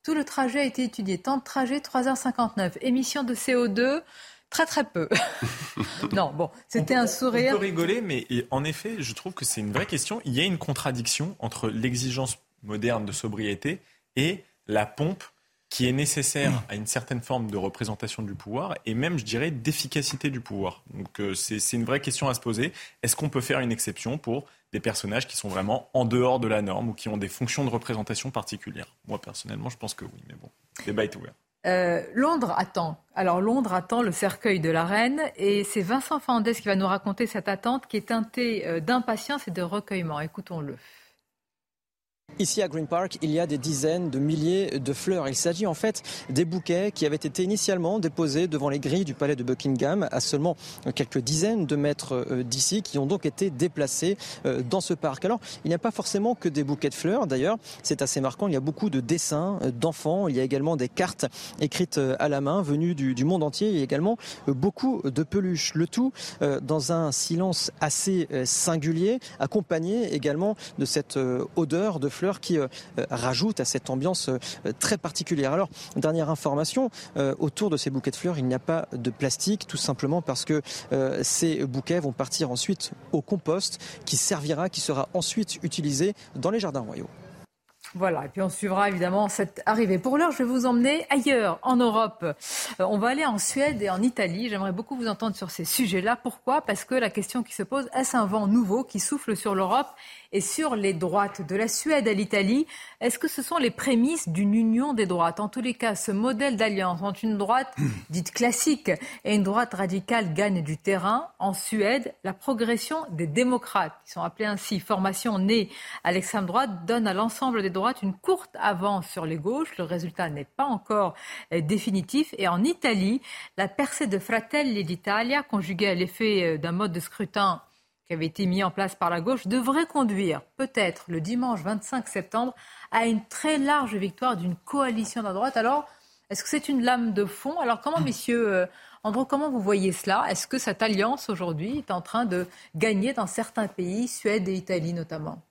Tout le trajet a été étudié. Temps de trajet 3h59. Émission de CO2 très très peu. non, bon, c'était un sourire. On peut rigoler, mais en effet, je trouve que c'est une vraie question. Il y a une contradiction entre l'exigence moderne de sobriété et la pompe qui est nécessaire à une certaine forme de représentation du pouvoir et même, je dirais, d'efficacité du pouvoir. Donc euh, c'est une vraie question à se poser. Est-ce qu'on peut faire une exception pour des personnages qui sont vraiment en dehors de la norme ou qui ont des fonctions de représentation particulières? Moi, personnellement, je pense que oui, mais bon, débat est ouvert. Euh, Londres attend. Alors Londres attend le cercueil de la reine et c'est Vincent Fandès qui va nous raconter cette attente qui est teintée euh, d'impatience et de recueillement. Écoutons-le. Ici à Green Park, il y a des dizaines de milliers de fleurs. Il s'agit en fait des bouquets qui avaient été initialement déposés devant les grilles du palais de Buckingham à seulement quelques dizaines de mètres euh, d'ici, qui ont donc été déplacés euh, dans ce parc. Alors, il n'y a pas forcément que des bouquets de fleurs. D'ailleurs, c'est assez marquant. Il y a beaucoup de dessins euh, d'enfants. Il y a également des cartes écrites à la main venues du, monde entier. Il y a également beaucoup de peluches. Le tout dans un silence assez singulier, accompagné également de cette odeur de fleurs fleurs qui euh, euh, rajoutent à cette ambiance euh, très particulière. Alors, dernière information, autour de ces bouquets de fleurs, il n'y a pas de plastique, tout simplement parce que ces bouquets vont partir ensuite au compost qui servira, qui sera ensuite utilisé dans les jardins royaux. Voilà, et puis on suivra évidemment cette arrivée. Pour l'heure, je vais vous emmener ailleurs, en Europe. on va aller en Suède et en Italie. J'aimerais beaucoup vous entendre sur ces sujets-là. Pourquoi? Parce que la question qui se pose, est-ce un vent nouveau qui souffle sur l'Europe? Et sur les droites de la Suède à l'Italie. Est-ce que ce sont les prémices d'une union des droites? En tous les cas, ce modèle d'alliance entre une droite dite classique et une droite radicale gagne du terrain. En Suède, la progression des démocrates, qui sont appelés ainsi, formation née à l'extrême droite, donne à l'ensemble des droites une courte avance sur les gauches. Le résultat n'est pas encore euh, définitif. Et en Italie, la percée de Fratelli d'Italia, conjuguée à l'effet euh, d'un mode de scrutin qui avait été mis en place par la gauche devrait conduire, peut-être le dimanche 25 septembre, à une très large victoire d'une coalition de droite. Alors, est-ce que c'est une lame de fond? Alors, comment, messieurs, euh, Andrew, comment vous voyez cela? Est-ce que cette alliance aujourd'hui est en train de gagner dans certains pays, Suède et Italie notamment?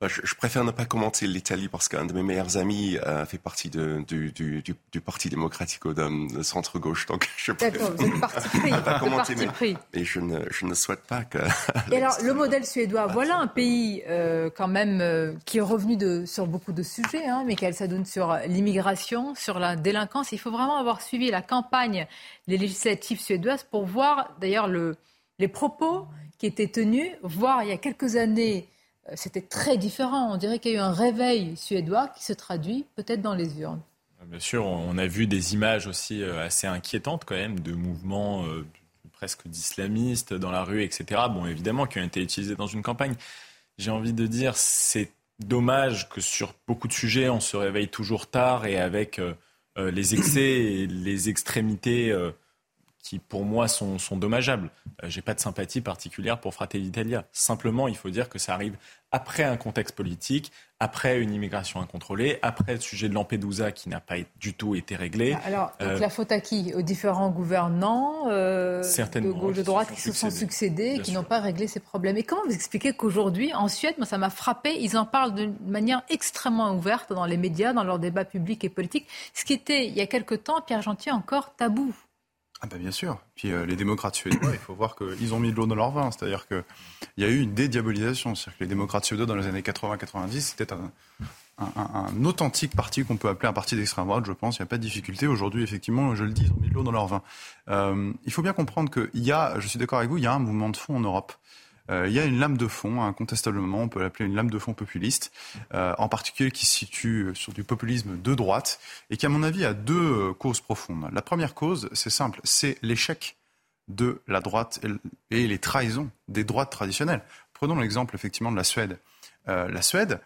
Bah, je, préfère ne pas commenter l'Italie parce qu'un de mes meilleurs amis euh, fait partie de, du, du, du, Parti démocratique de centre-gauche. Donc je D'accord, vous êtes parti pris. pas commenter, mais, mais, je, ne, je ne souhaite pas que... Et alors, le modèle suédois, voilà un pays euh, quand même euh, qui est revenu de, sur beaucoup de sujets. Hein, Michael Sadoun, sur l'immigration, sur la délinquance. Il faut vraiment avoir suivi la campagne, les législatives suédoises pour voir d'ailleurs le, les propos qui étaient tenus, voir il y a quelques années euh, c'était très différent. On dirait qu'il y a eu un réveil suédois qui se traduit peut-être dans les urnes. Bien sûr, on a vu des images aussi euh, assez inquiétantes quand même de mouvements euh, presque d'islamistes dans la rue, etc. Bon, évidemment, qui ont été utilisés dans une campagne. J'ai envie de dire, c'est dommage que sur beaucoup de sujets, on se réveille toujours tard et avec les excès et les extrémités qui pour moi sont, sont dommageables. Euh, j'ai pas de sympathie particulière pour Fratelli d'Italia. Simplement, il faut dire que ça arrive après un contexte politique, après une immigration incontrôlée, après le sujet de Lampedusa qui n'a pas du tout été réglé. Ah, alors, euh, la faute à qui? Aux différents gouvernants euh, de gauche, de droite qui se sont succédés et qui n'ont pas réglé ces problèmes. Et comment vous expliquez qu'aujourd'hui, en Suède, moi ça m'a frappé, ils en parlent d'une manière extrêmement ouverte dans les médias, dans leurs débats publics et politiques, ce qui était, il y a quelque temps, Pierre Gentil, encore tabou. Ah ben bien sûr. Puis euh, les démocrates suédois, il faut voir qu'ils ont mis de l'eau dans leur vin. C'est-à-dire qu'il y a eu une dédiabolisation. C'est-à-dire que les démocrates suédois, dans les années 80-90, c'était un, un, authentique parti qu'on peut appeler un parti d'extrême droite, je pense. Il n'y a pas de difficulté. Aujourd'hui, effectivement, je le dis, ils ont mis de l'eau dans leur vin. Euh, il faut bien comprendre qu'il y a, je suis d'accord avec vous, il y a un mouvement de fond en Europe il y a une lame de fond, incontestablement, on peut l'appeler une lame de fond populiste, euh, en particulier qui se situe sur du populisme de droite et qui, à mon avis, a deux euh, causes profondes. La première cause, c'est simple, c'est l'échec de la droite et les trahisons des droites traditionnelles. Prenons l'exemple effectivement de la Suède. la Suède,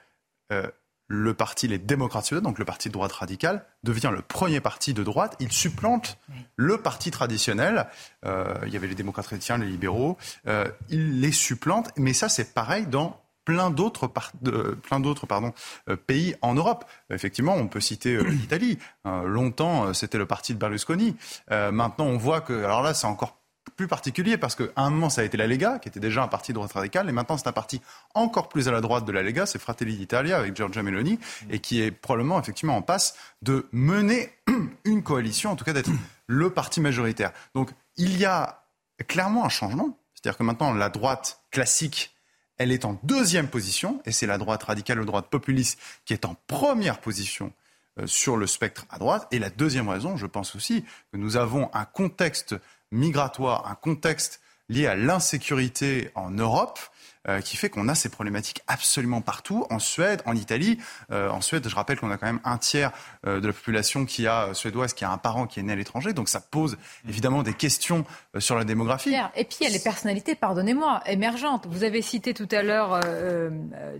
le parti Les démocrates suédois, donc le parti de droite radicale, devient le premier parti de droite. Il supplante le parti traditionnel. Euh, il y avait les démocrates chrétiens, les libéraux. Euh, il les supplante. Mais ça, c'est pareil dans plein d'autres euh, pays en Europe. Effectivement, on peut citer l'Italie. longtemps, c'était le parti de Berlusconi. maintenant, on voit que alors là, c'est encore plus particulier parce qu'à un moment, ça a été la Lega, qui était déjà un parti de droite radicale, et maintenant, c'est un parti encore plus à la droite de la Lega, c'est Fratelli d'Italia avec Giorgia Meloni, et qui est probablement effectivement en passe de mener une coalition, en tout cas d'être le parti majoritaire. Donc, il y a clairement un changement. C'est-à-dire que maintenant, la droite classique elle est en deuxième position, et c'est la droite radicale ou droite populiste qui est en première position euh, sur le spectre à droite. Et la deuxième raison, je pense aussi, que nous avons un contexte migratoire, un contexte lié à l'insécurité en Europe euh, qui fait qu'on a ces problématiques absolument partout, en Suède, en Italie. Euh, en Suède, je rappelle qu'on a quand même un tiers de la population qui a suédoise qui a un parent qui est né à l'étranger, donc ça pose évidemment des questions sur la démographie. Et puis il y a les personnalités, pardonnez-moi, émergentes. Vous avez cité tout à l'heure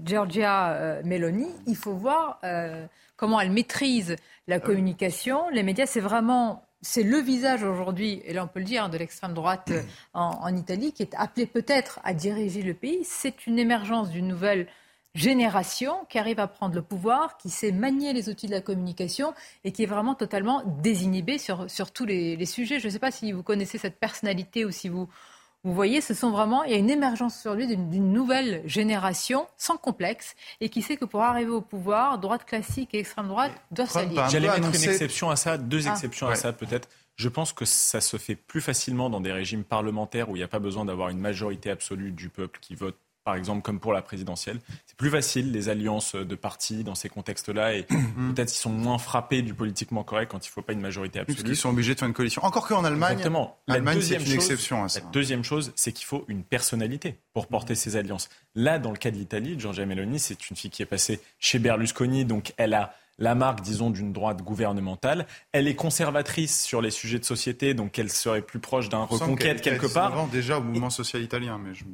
Georgia Meloni. Il faut voir comment elle maîtrise la communication. Les médias, c'est vraiment c'est le visage aujourd'hui, et là on peut le dire, de l'extrême droite euh, en, Italie, qui est appelé peut-être à diriger le pays. C'est une émergence d'une nouvelle génération qui arrive à prendre le pouvoir, qui sait manier les outils de la communication et qui est vraiment totalement désinhibé sur, sur tous les, sujets. Je ne sais pas si vous connaissez cette personnalité ou si vous, vous voyez, ce sont vraiment, il y a une émergence sur lui d'une nouvelle génération sans complexe et qui sait que pour arriver au pouvoir, droite classique et extrême droite doivent s'allier. J'allais mettre une exception à ça, deux ah. exceptions à ça peut-être. Je pense que ça se fait plus facilement dans des régimes parlementaires où il n'y a pas besoin d'avoir une majorité absolue du peuple qui vote par exemple, comme pour la présidentielle. C'est plus facile, les alliances de partis dans ces contextes-là, et peut-être ils sont moins frappés du politiquement correct quand il ne faut pas une majorité absolue. Parce qu'ils sont obligés de faire une coalition. Encore qu'en Allemagne, Exactement. L'Allemagne, c'est une exception à ça. La deuxième chose, c'est qu'il faut une personnalité pour porter ces alliances. Là, dans le cas de l'Italie, Giorgia Meloni, c'est une fille qui est passée chez Berlusconi, donc elle a la marque, disons, d'une droite gouvernementale. Elle est conservatrice sur les sujets de société, donc elle serait plus proche d'un reconquête quelque part. déjà au mouvement social italien, mais je...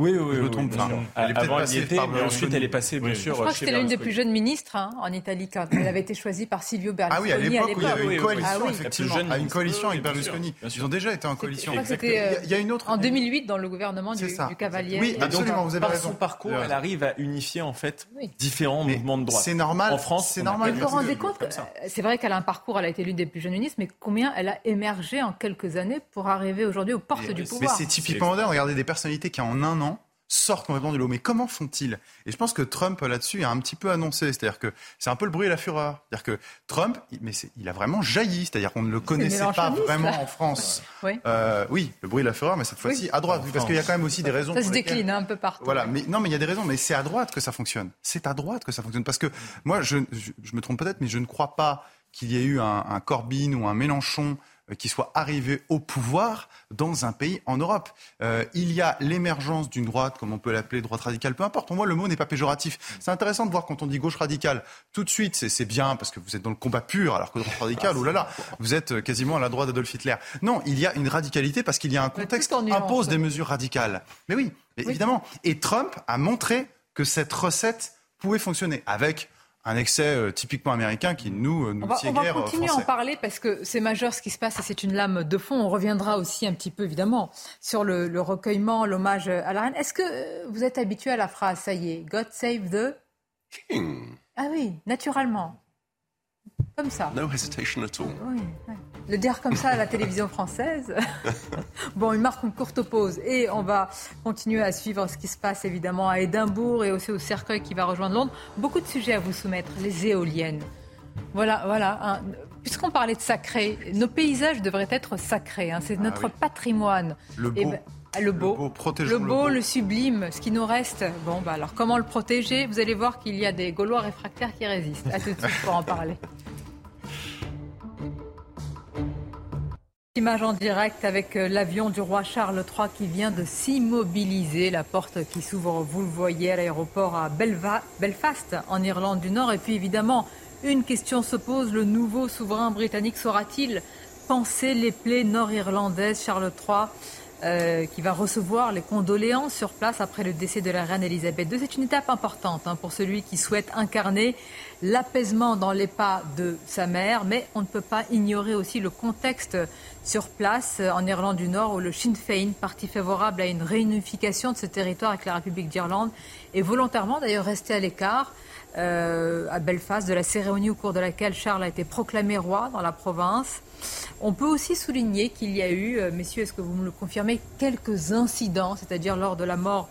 Oui, oui, oui. trompe. Elle Avant, elle y était, mais ensuite, elle est passée, bien sûr. Je crois que c'était l'une des plus jeunes ministres hein, en Italie quand elle avait été choisie par Silvio Berlusconi. Ah oui, à l'époque où il y avait une coalition, ah effectivement, à une coalition avec Berlusconi. Ils ont déjà été en coalition. Il y a une autre. En 2008, dans le gouvernement du, Cavalier. Oui, absolument, vous avez par raison. son parcours, elle arrive à unifier, en fait, différents mouvements de droite. C'est normal. En France, c'est normal. Vous vous rendez compte c'est vrai qu'elle a un parcours, elle a été l'une des plus jeunes ministres, mais combien elle a émergé en quelques années pour arriver aujourd'hui aux portes du pouvoir Mais c'est typiquement moderne. Regardez des personnalités qui, en un an, sortent complètement du lot. Mais comment font-ils? Et je pense que Trump, là-dessus, a un petit peu annoncé. C'est-à-dire que c'est un peu le bruit et la fureur. C'est-à-dire que Trump, mais il a vraiment jailli. C'est-à-dire qu'on ne le connaissait pas vraiment en France. Oui. Euh, oui, le bruit et la fureur, mais cette fois-ci à droite. Parce qu'il y a quand même aussi des raisons. Ça se décline un peu partout. Voilà, mais non, mais il y a des raisons. Mais c'est à droite que ça fonctionne. C'est à droite que ça fonctionne. Parce que moi, je, je, me trompe peut-être, mais je ne crois pas qu'il y ait eu un, un Corbyn ou un Mélenchon qui soit arrivé au pouvoir dans un pays en Europe. Euh, il y a l'émergence d'une droite, comme on peut l'appeler droite radicale, peu importe. Pour moi, le mot n'est pas péjoratif. C'est intéressant de voir quand on dit gauche radicale, tout de suite, c'est bien parce que vous êtes dans le combat pur, alors que droite radicale, oh là là, vous êtes euh, quasiment à la droite d'Adolf Hitler. Non, il y a une radicalité parce qu'il y a un contexte qui impose des mesures radicales. Mais oui, évidemment. Et Trump a montré que cette recette pouvait fonctionner avec un excès euh, typiquement américain qui nous, euh, nous on va, on va continuer à en parler parce que c'est majeur ce qui se passe et c'est une lame de fond. On reviendra aussi un petit peu évidemment sur le, recueillement, l'hommage à la reine. Est-ce que euh, vous êtes habitué à la phrase ça y est, God save the King Ah oui, naturellement. Comme ça. No hesitation at all. Oui, Le dire comme ça à la télévision française. bon, il marque une courte pause et on va continuer à suivre ce qui se passe évidemment à Édimbourg et aussi au cercueil qui va rejoindre Londres. Beaucoup de sujets à vous soumettre. Les éoliennes. Voilà, voilà. Puisqu'on parlait de sacré, nos paysages devraient être sacrés. Hein. C'est ah notre patrimoine. Le beau. Ben, le beau, le beau, le, sublime, ce qui nous reste. Bon, bah alors comment le protéger? Vous allez voir qu'il y a des Gaulois réfractaires qui résistent. À tout de suite pour en parler. Image en direct avec euh, l'avion du roi Charles III qui vient de s'immobiliser. La porte qui s'ouvre, vous le voyez, à l'aéroport à Belfast, en Irlande du Nord. Et puis évidemment, une question se pose. Le nouveau souverain britannique saura-t-il penser les plaies nord-irlandaises? Charles III euh, qui va recevoir les condoléances sur place après le décès de la reine Elisabeth II. C'est une étape importante hein, pour celui qui souhaite incarner l'apaisement dans les pas de sa mère, mais on ne peut pas ignorer aussi le contexte sur place euh, en Irlande du Nord où le Sinn Féin, parti favorable à une réunification de ce territoire avec la République d'Irlande, est volontairement d'ailleurs resté à l'écart. Euh, à Belfast, de la cérémonie au cours de laquelle Charles a été proclamé roi dans la province. On peut aussi souligner qu'il y a eu, euh, messieurs, est-ce que vous me le confirmez, quelques incidents, c'est-à-dire lors de la mort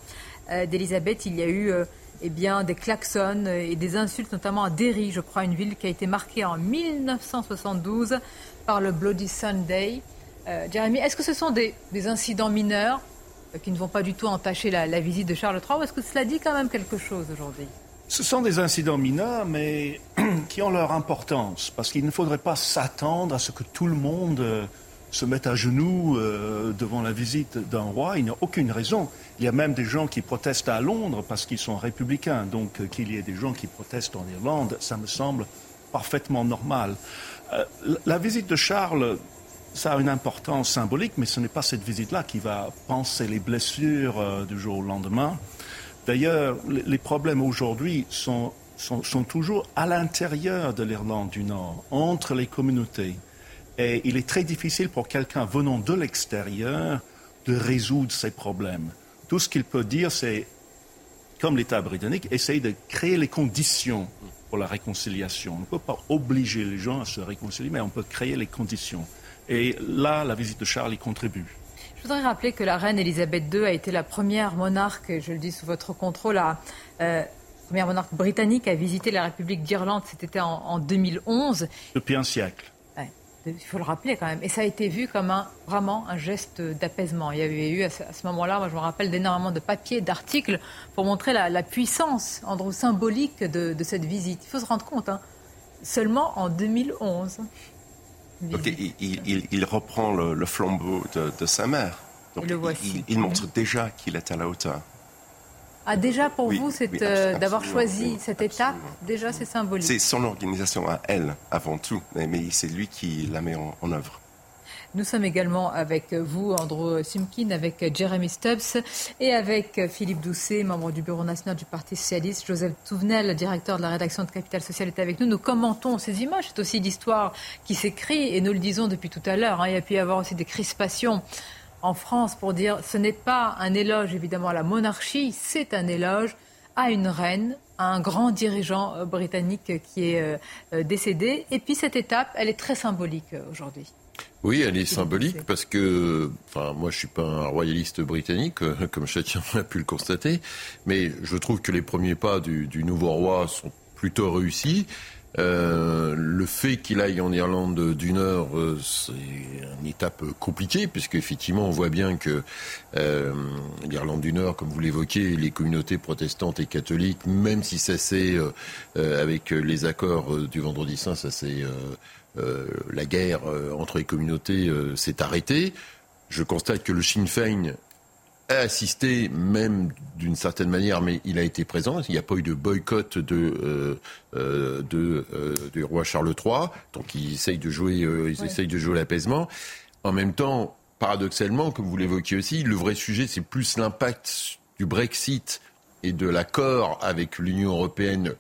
euh, il y a eu eh bien, des klaxons et des insultes, notamment à Derry, je crois, une ville qui a été marquée en 1972 par le Bloody Sunday. Jérémy, est-ce que ce sont des, incidents mineurs qui ne vont pas du tout entacher la, visite de Charles III ou est-ce que cela dit quand même quelque chose aujourd'hui? Ce sont des incidents mineurs, mais qui ont leur importance, parce qu'il ne faudrait pas s'attendre à ce que tout le monde euh, se mettent à genoux euh, devant la visite d'un roi. Il n'y a aucune raison. Il y a même des gens qui protestent à Londres parce qu'ils sont républicains. Donc euh, qu'il y ait des gens qui protestent en Irlande, ça me semble parfaitement normal. Euh, la visite de Charles, a une importance symbolique, mais ce n'est pas cette visite-là qui va penser les blessures du jour au lendemain. D'ailleurs, les problèmes aujourd'hui sont, sont, sont toujours à l'intérieur de l'Irlande du Nord, entre les communautés. Et il est très difficile pour quelqu'un venant de l'extérieur de résoudre ces problèmes. Tout ce qu'il peut dire, c'est, comme l'État britannique, essayer de créer les conditions pour la réconciliation. On ne peut pas obliger les gens à se réconcilier, mais on peut créer les conditions. Et là, la visite de Charles y contribue. Je voudrais rappeler que la reine Elisabeth II a été la première monarque, je le dis sous votre contrôle, la euh, première monarque britannique à visiter la République d'Irlande. C'était en, en 2011. Depuis un siècle il faut le rappeler quand même. Et ça a été vu comme un, vraiment un geste d'apaisement. Il y avait eu à ce, moment-là, moi je me rappelle d'énormément de papiers, d'articles pour montrer la, puissance, Andrew, symbolique de, cette visite. Il faut se rendre compte, hein. seulement en 2011. il, reprend le, flambeau de, sa mère. il, montre déjà qu'il est à la hauteur. Ah, déjà pour vous, c'est euh, d'avoir choisi cette étape, déjà c'est symbolique. C'est son organisation à elle, avant tout, mais, c'est lui qui la met en, œuvre. Nous sommes également avec vous, Andrew Simkin, avec Jeremy Stubbs et avec Philippe Doucet, membre du Bureau national du Parti socialiste. Joseph Touvenel, directeur de la rédaction de Capital Social, est avec nous. Nous commentons ces images. C'est aussi l'histoire qui s'écrit et nous le disons depuis tout à l'heure. Hein. il y a pu y avoir aussi des crispations en France pour dire ce n'est pas un éloge évidemment à la monarchie, c'est un éloge à une reine, à un grand dirigeant euh, britannique qui est euh, euh, décédé. Et puis cette étape, elle est très symbolique aujourd'hui. Oui, elle est symbolique parce que, enfin, moi, je suis pas un royaliste britannique, comme chacun a pu le constater, mais je trouve que les premiers pas du, du nouveau roi sont plutôt réussis. Euh, le fait qu'il aille en Irlande du Nord, euh, c'est une étape compliquée, puisque effectivement, on voit bien que euh, l'Irlande du Nord, comme vous l'évoquez, les communautés protestantes et catholiques, même si ça s'est, avec les accords du Vendredi Saint, ça la guerre entre les communautés s'est arrêtée. Je constate que le Sinn Féin a assisté, même d'une certaine manière, mais il a été présent. Il n'y a pas eu de boycott de, euh, euh, de euh, du roi Charles III, donc ils essayent de jouer, ils essayent de jouer l'apaisement. En même temps, paradoxalement, comme vous l'évoquiez aussi, le vrai sujet, c'est plus l'impact du Brexit et de l'accord avec l'Union européenne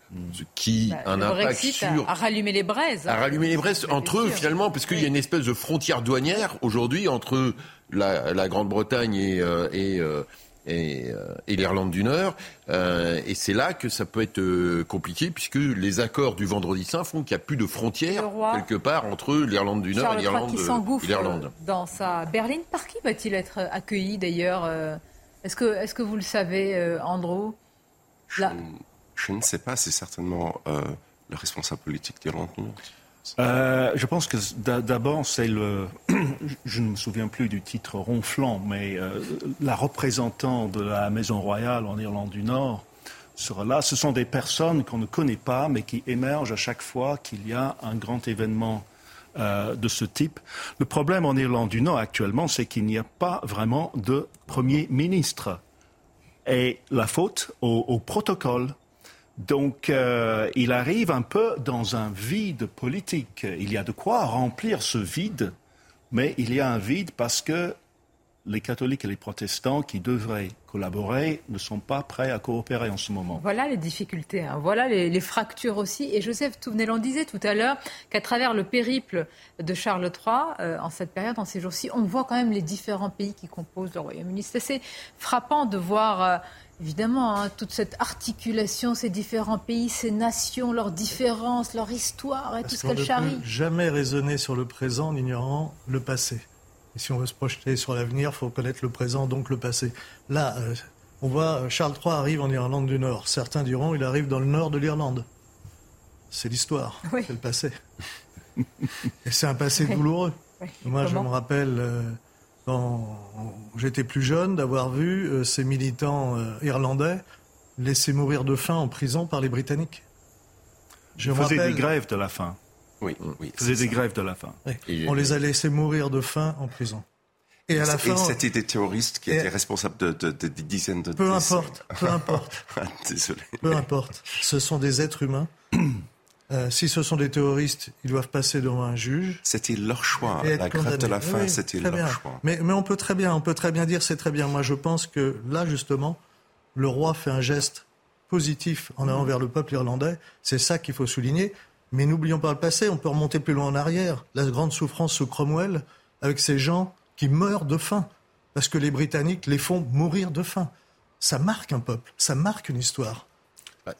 qui a bah, un impact sur à, rallumer les braises à rallumer les braises entre eux finalement parce qu'il y a une espèce de frontière douanière aujourd'hui entre la, Grande-Bretagne et, euh, euh, euh, et, l'Irlande du Nord. et c'est là que ça peut être compliqué, puisque les accords du Vendredi Saint font qu'il n'y a plus de frontières, quelque part, entre l'Irlande du Nord et l'Irlande dans sa berline. Par qui va-t-il être accueilli, d'ailleurs Est-ce que, est que vous le savez, Andrew? Je, je, ne sais pas, c'est certainement le responsable politique d'Irlande du Nord. Euh, je pense que d'abord, c'est le. Je ne me souviens plus du titre ronflant, mais euh, la représentante de la Maison Royale en Irlande du Nord sera là. Ce sont des personnes qu'on ne connaît pas, mais qui émergent à chaque fois qu'il y a un grand événement euh, de ce type. Le problème en Irlande du Nord actuellement, c'est qu'il n'y a pas vraiment de Premier ministre. Et la faute au protocole donc, euh, il arrive un peu dans un vide politique. Il y a de quoi remplir ce vide, mais il y a un vide parce que les catholiques et les protestants qui devraient collaborer ne sont pas prêts à coopérer en ce moment. Voilà les difficultés, hein. voilà les, fractures aussi. Et Joseph Touvenel en disait tout à l'heure qu'à travers le périple de Charles III, euh, en cette période, en ces jours-ci, on voit quand même les différents pays qui composent le Royaume-Uni. C'est assez frappant de voir... Euh, Évidemment, hein, toute cette articulation, ces différents pays, ces nations, leurs différences, leur histoire et tout ce qu'elle charrie. ne jamais raisonner sur le présent en ignorant le passé. Et si on veut se projeter sur l'avenir, il faut connaître le présent, donc le passé. Là, euh, on voit euh, Charles III arrive en Irlande du Nord. Certains diront il arrive dans le nord de l'Irlande. C'est l'histoire, c'est le passé. et c'est un passé douloureux. Moi, je me rappelle. Euh, quand j'étais plus jeune, d'avoir vu euh, ces militants euh, irlandais laissés mourir de faim en prison par les Britanniques. Je faisais des grèves de la faim. Oui, oui. Faisaient des grèves de la faim. On les a laissés mourir de faim en prison. Et à la fin, c'était des terroristes qui étaient responsables de, de, de, de dizaines de Peu importe, peu importe. Désolé. Peu importe. Ce sont des êtres humains. Euh, si ce sont des terroristes, ils doivent passer devant un juge. C'était leur choix. La grève de la faim, oui, c'était leur bien. choix. Mais, mais on peut très bien, on peut très bien dire c'est très bien. Moi, je pense que là, justement, le roi fait un geste positif en allant vers le peuple irlandais. C'est ça qu'il faut souligner. Mais n'oublions pas le passé. On peut remonter plus loin en arrière. La grande souffrance sous Cromwell, avec ces gens qui meurent de faim, parce que les Britanniques les font mourir de faim. Ça marque un peuple, ça marque une histoire.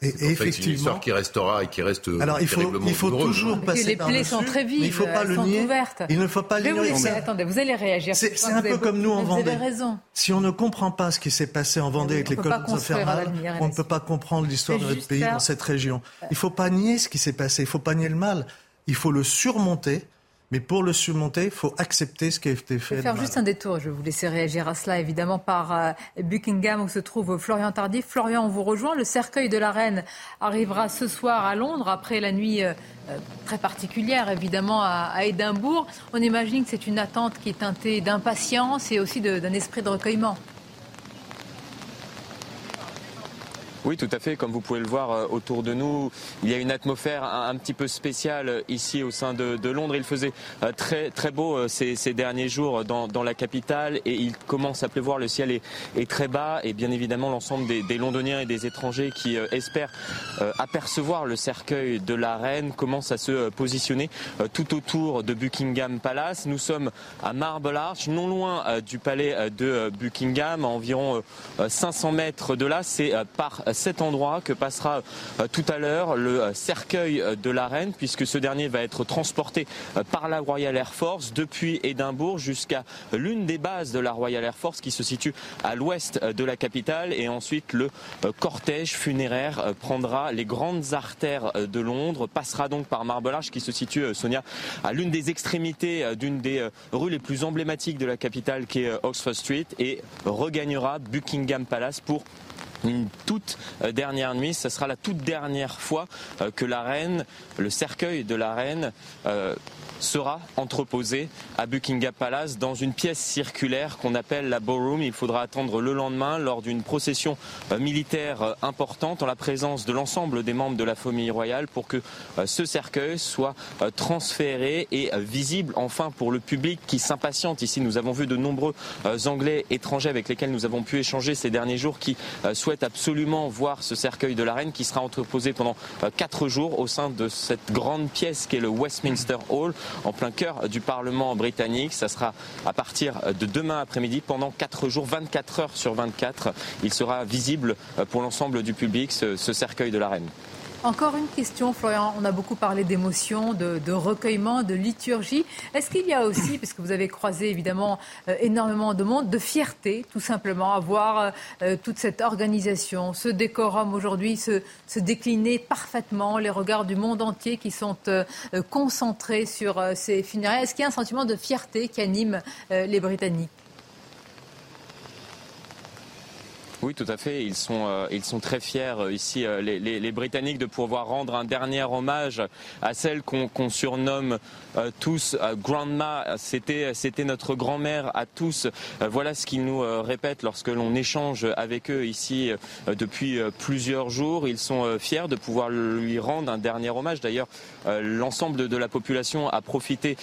Et, et effectivement, c'est une histoire qui restera et qui reste alors il faut, il faut toujours Et passer les par plaies dessus, sont très vives, il faut pas elles le sont nier. ouvertes. Il ne faut pas Mais l'ignorer. oui, mais attendez, vous allez réagir. C'est un peu comme nous en vous Vendée. avez raison. Si on ne comprend pas ce qui s'est passé en Vendée avec les colonnes infernales, on ne peut pas comprendre l'histoire de notre pays dans cette région. Il ne faut pas nier ce qui s'est passé, il ne faut pas nier le mal. Il faut le surmonter, mais pour le surmonter, il faut accepter ce qui a été Je fait. vais de faire juste un détour. Je vais vous laisser réagir à cela, évidemment, par euh, Buckingham, où se trouve Florian Tardif. Florian, on vous rejoint. Le cercueil de la reine arrivera ce soir à Londres, après la nuit euh, euh, très particulière, évidemment, à, Édimbourg. On imagine que c'est une attente qui est teintée d'impatience et aussi d'un esprit de recueillement. Oui, tout à fait. Comme vous pouvez le voir euh, autour de nous, il y a une atmosphère un, petit peu spéciale euh, ici au sein de, Londres. Il faisait euh, très très beau ces, derniers jours dans, la capitale et il commence à pleuvoir. Le ciel est, très bas et bien évidemment l'ensemble des, Londoniens et des étrangers qui espèrent apercevoir le cercueil de la reine commencent à se positionner tout autour de Buckingham Palace. Nous sommes à Marble Arch, non loin du palais de Buckingham, à environ euh, 500 mètres de là. C'est par cet endroit que passera euh, tout à l'heure le euh, cercueil euh, de la reine, puisque ce dernier va être transporté par la Royal Air Force depuis Édimbourg jusqu'à l'une des bases de la Royal Air Force qui se situe à l'ouest de la capitale. Et ensuite, le cortège funéraire prendra les grandes artères de Londres, passera donc par Marble Arch qui se situe, Sonia, à l'une des extrémités d'une des rues les plus emblématiques de la capitale qui est Oxford Street et regagnera Buckingham Palace pour une toute euh, dernière nuit. Ce sera la toute dernière fois euh, que la reine, le cercueil de la reine, euh, sera entreposé à Buckingham Palace dans une pièce circulaire qu'on appelle la ballroom. Il faudra attendre le lendemain lors d'une procession euh, militaire euh, importante en la présence de l'ensemble des membres de la famille royale pour que euh, ce cercueil soit transféré et visible enfin pour le public qui s'impatiente. Ici, nous avons vu de nombreux Anglais étrangers avec lesquels nous avons pu échanger ces derniers jours qui souhaitent absolument voir ce cercueil de la reine qui sera entreposé pendant quatre jours au sein de cette grande pièce qui est le Westminster Hall en plein cœur du Parlement britannique. Ça sera à partir de demain après-midi pendant 4 jours, 24 heures sur 24. Il sera visible euh, pour l'ensemble du public ce, ce cercueil de la reine. Encore une question, Florian. On a beaucoup parlé d'émotion, de, recueillement, de liturgie. Est-ce qu'il y a aussi, parce que vous avez croisé évidemment euh, énormément de monde, de fierté, tout simplement, à voir euh, toute cette organisation, ce décorum aujourd'hui se, décliner parfaitement, les regards du monde entier qui sont euh, euh, concentrés sur euh, ces funérailles? Est-ce qu'il y a un sentiment de fierté qui anime euh, les Britanniques? Oui, tout à fait. Ils sont, euh, ils sont très fiers euh, ici, euh, les, Britanniques, de pouvoir rendre un dernier hommage à celle qu'on surnomme euh, tous Grandma. C'était, notre grand-mère à tous. Voilà ce qu'ils nous répètent lorsque l'on échange avec eux ici depuis plusieurs jours. Ils sont fiers de pouvoir lui rendre un dernier hommage. D'ailleurs, l'ensemble de, la population a profité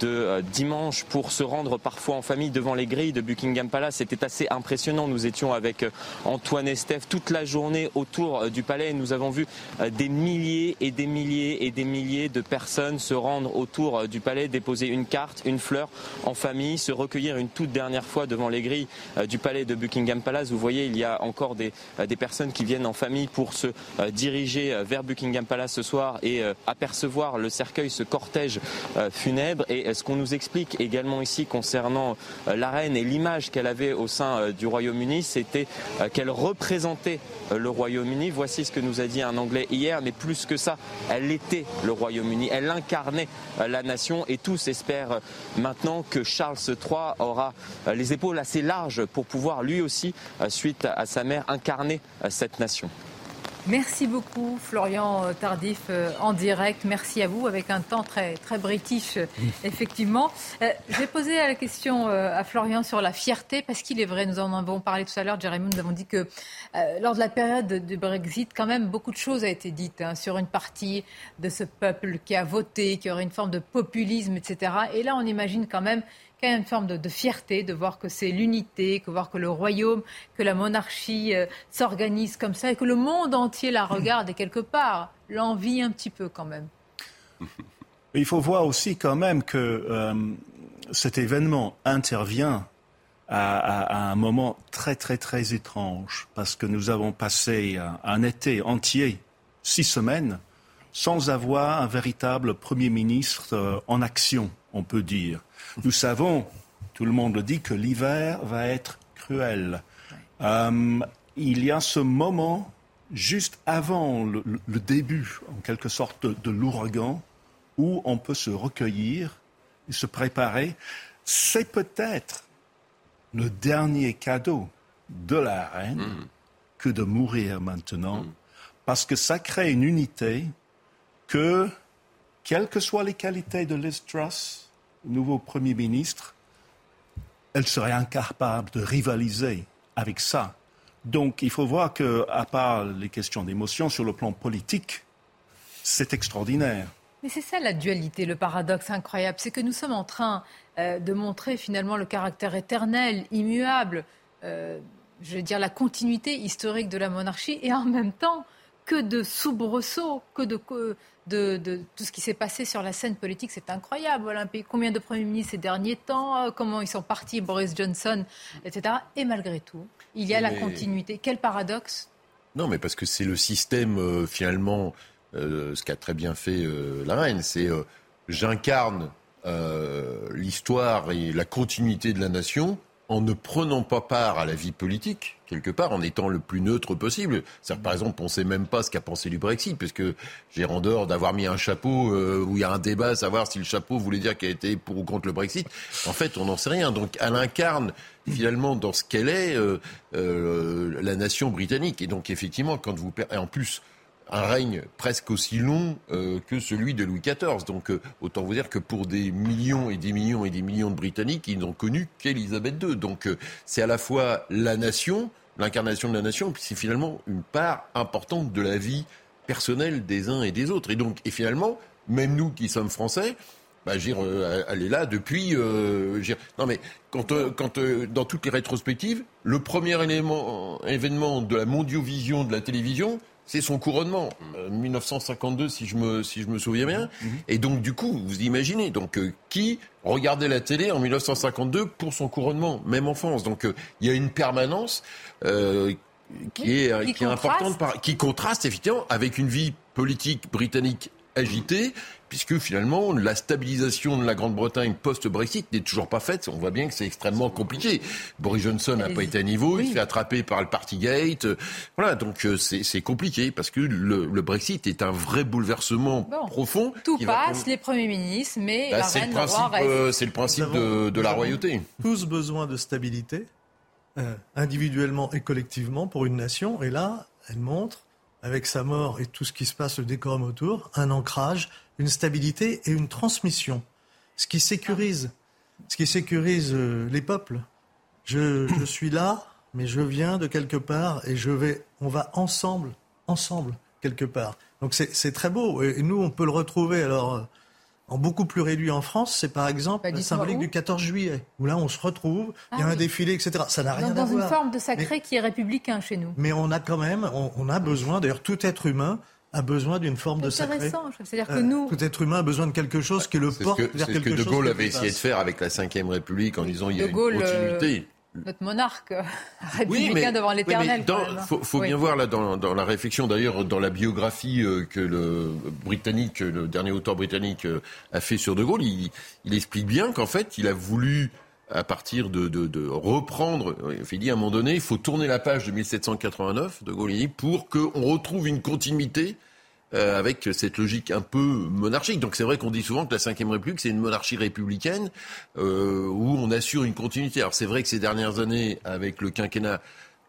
de dimanche pour se rendre parfois en famille devant les grilles de Buckingham Palace. C'était assez impressionnant. Nous étions avec Antoine Steph toute la journée autour euh, du palais nous avons vu euh, des milliers et des milliers et des milliers de personnes se rendre autour euh, du palais, déposer une carte, une fleur en famille, se recueillir une toute dernière fois devant les grilles du palais de Buckingham Palace. Vous voyez, il y a encore des, des personnes qui viennent en famille pour se diriger vers Buckingham Palace ce soir et apercevoir le cercueil, ce cortège funèbre. Et ce qu'on nous explique également ici concernant la reine et l'image qu'elle avait au sein du Royaume-Uni, c'était qu'elle représentait euh, le Royaume-Uni. Voici ce que nous a dit un Anglais hier, mais plus que ça, elle était le Royaume-Uni, elle incarnait euh, la nation et tous espèrent euh, maintenant que Charles III aura euh, les épaules assez larges pour pouvoir lui aussi, euh, suite à sa mère, incarner euh, cette nation. Merci beaucoup, Florian euh, Tardif, euh, en direct. Merci à vous, avec un temps très, très british, euh, effectivement. J'ai posé la question à Florian sur la fierté, parce qu'il est vrai, nous en avons parlé tout à l'heure, Jérémy, nous avons dit que lors de la période du Brexit, quand même, beaucoup de choses ont été dites hein, sur une partie de ce peuple qui a voté, qui aurait une forme de populisme, etc. Et là, on imagine quand même une forme de, fierté de voir que c'est l'unité, que voir que le royaume, que la monarchie euh, s'organise comme ça et que le monde entier la regarde et quelque part l'envie un petit peu quand même. Il faut voir aussi quand même que euh, cet événement intervient à, un moment très très très étrange parce que nous avons passé un été entier, six semaines, sans avoir un véritable Premier ministre euh, en action, on peut dire. Nous savons, tout le monde le dit, que l'hiver va être cruel. Euh, il y a ce moment juste avant le, début, en quelque sorte, de, l'ouragan, où on peut se recueillir et se préparer. C'est peut-être le dernier cadeau de la reine mm. que de mourir maintenant, mm. parce que ça crée une unité que, quelles que soient les qualités de Liz Truss, nouveau Premier ministre, elle serait incapable de rivaliser avec ça. Donc il faut voir qu'à part les questions d'émotion sur le plan politique, c'est extraordinaire. Mais c'est ça la dualité, le paradoxe incroyable, c'est que nous sommes en train euh, de montrer finalement le caractère éternel, immuable, euh, je veux dire la continuité historique de la monarchie, et en même temps que de soubresauts, que de, de, tout ce qui s'est passé sur la scène politique. C'est incroyable. Combien de premiers ministres ces derniers temps, euh, comment ils sont partis, Boris Johnson, etc. Et malgré tout, il y a la continuité. Quel paradoxe? Non, mais parce que c'est le système, euh, finalement, euh, ce qu'a très bien fait la reine, c'est j'incarne l'histoire et la continuité de la nation en ne prenant pas part à la vie politique, quelque part, en étant le plus neutre possible. par exemple, on ne sait même pas ce qu'a pensé du Brexit, puisque j'ai en d'avoir mis un chapeau euh, où il y a un débat à savoir si le chapeau voulait dire qu'elle était pour ou contre le Brexit. En fait, on n'en sait rien. Donc, elle incarne finalement dans ce qu'elle est euh, euh, la nation britannique. Et donc, effectivement, quand vous... Et en plus un règne presque aussi long euh, que celui de Louis XIV. Donc euh, autant vous dire que pour des millions et des millions et des millions de Britanniques, ils n'ont connu qu'Élisabeth II. Donc euh, c'est à la fois la nation, l'incarnation de la nation, puis c'est finalement une part importante de la vie personnelle des uns et des autres. Et donc, et finalement, même nous qui sommes français, bah, elle est là depuis. non, mais quand, quand dans toutes les rétrospectives, le premier élément, événement de la mondiovision de la télévision, c'est son couronnement, 1952 euh, si je me si je me souviens bien. Mhm. Et donc du coup, vous imaginez donc euh, qui regardait la télé en 1952 pour son couronnement, même en France. Donc euh, il y a une permanence qui est qui, est importante, qui contraste effectivement avec une vie politique britannique agitée puisque finalement la stabilisation de la Grande-Bretagne post-Brexit n'est toujours pas faite. On voit bien que c'est extrêmement compliqué. Boris Johnson n'a pas été à niveau, il se fait attraper par le Partygate. Voilà, donc euh, c'est compliqué parce que le, Brexit est un vrai bouleversement profond. Tout passe, les premiers ministres, mais bah, c'est le principe, euh, c'est le principe de, la royauté. Tous besoin de stabilité, euh, individuellement et collectivement, pour une nation. Et là, elle montre, avec sa mort et tout ce qui se passe, le décorum autour, un ancrage une stabilité et une transmission, ce qui sécurise, ce qui sécurise euh, les peuples. Je, suis là, mais je viens de quelque part et je vais, on va ensemble, ensemble quelque part. Donc c'est très beau et nous on peut le retrouver alors euh, en beaucoup plus réduit en France, c'est par exemple bah, la symbolique du 14 juillet, où là on se retrouve, il y a ah un défilé, etc. Ça n'a rien à voir. Dans une forme de sacré qui est républicain chez nous. Mais on a quand même, on a besoin, d'ailleurs tout être humain a besoin d'une forme de sacré. C'est-à-dire que nous... Tout être humain a besoin de quelque chose qui le porte vers quelque chose. C'est ce que De Gaulle avait essayé de faire avec la Ve République en disant il y a une continuité. Euh, notre monarque républicain devant l'éternel. Il hein. faut, bien voir là dans, la réflexion, d'ailleurs dans la biographie euh, que le britannique, le dernier auteur britannique euh, a fait sur De Gaulle, il, explique bien qu'en fait il a voulu à partir de, de, reprendre, il dit à un moment donné, il faut tourner la page de 1789 de Gaulle pour qu'on retrouve une continuité euh, avec cette logique un peu monarchique. Donc c'est vrai qu'on dit souvent que la Ve République, c'est une monarchie républicaine euh, où on assure une continuité. Alors c'est vrai que ces dernières années, avec le quinquennat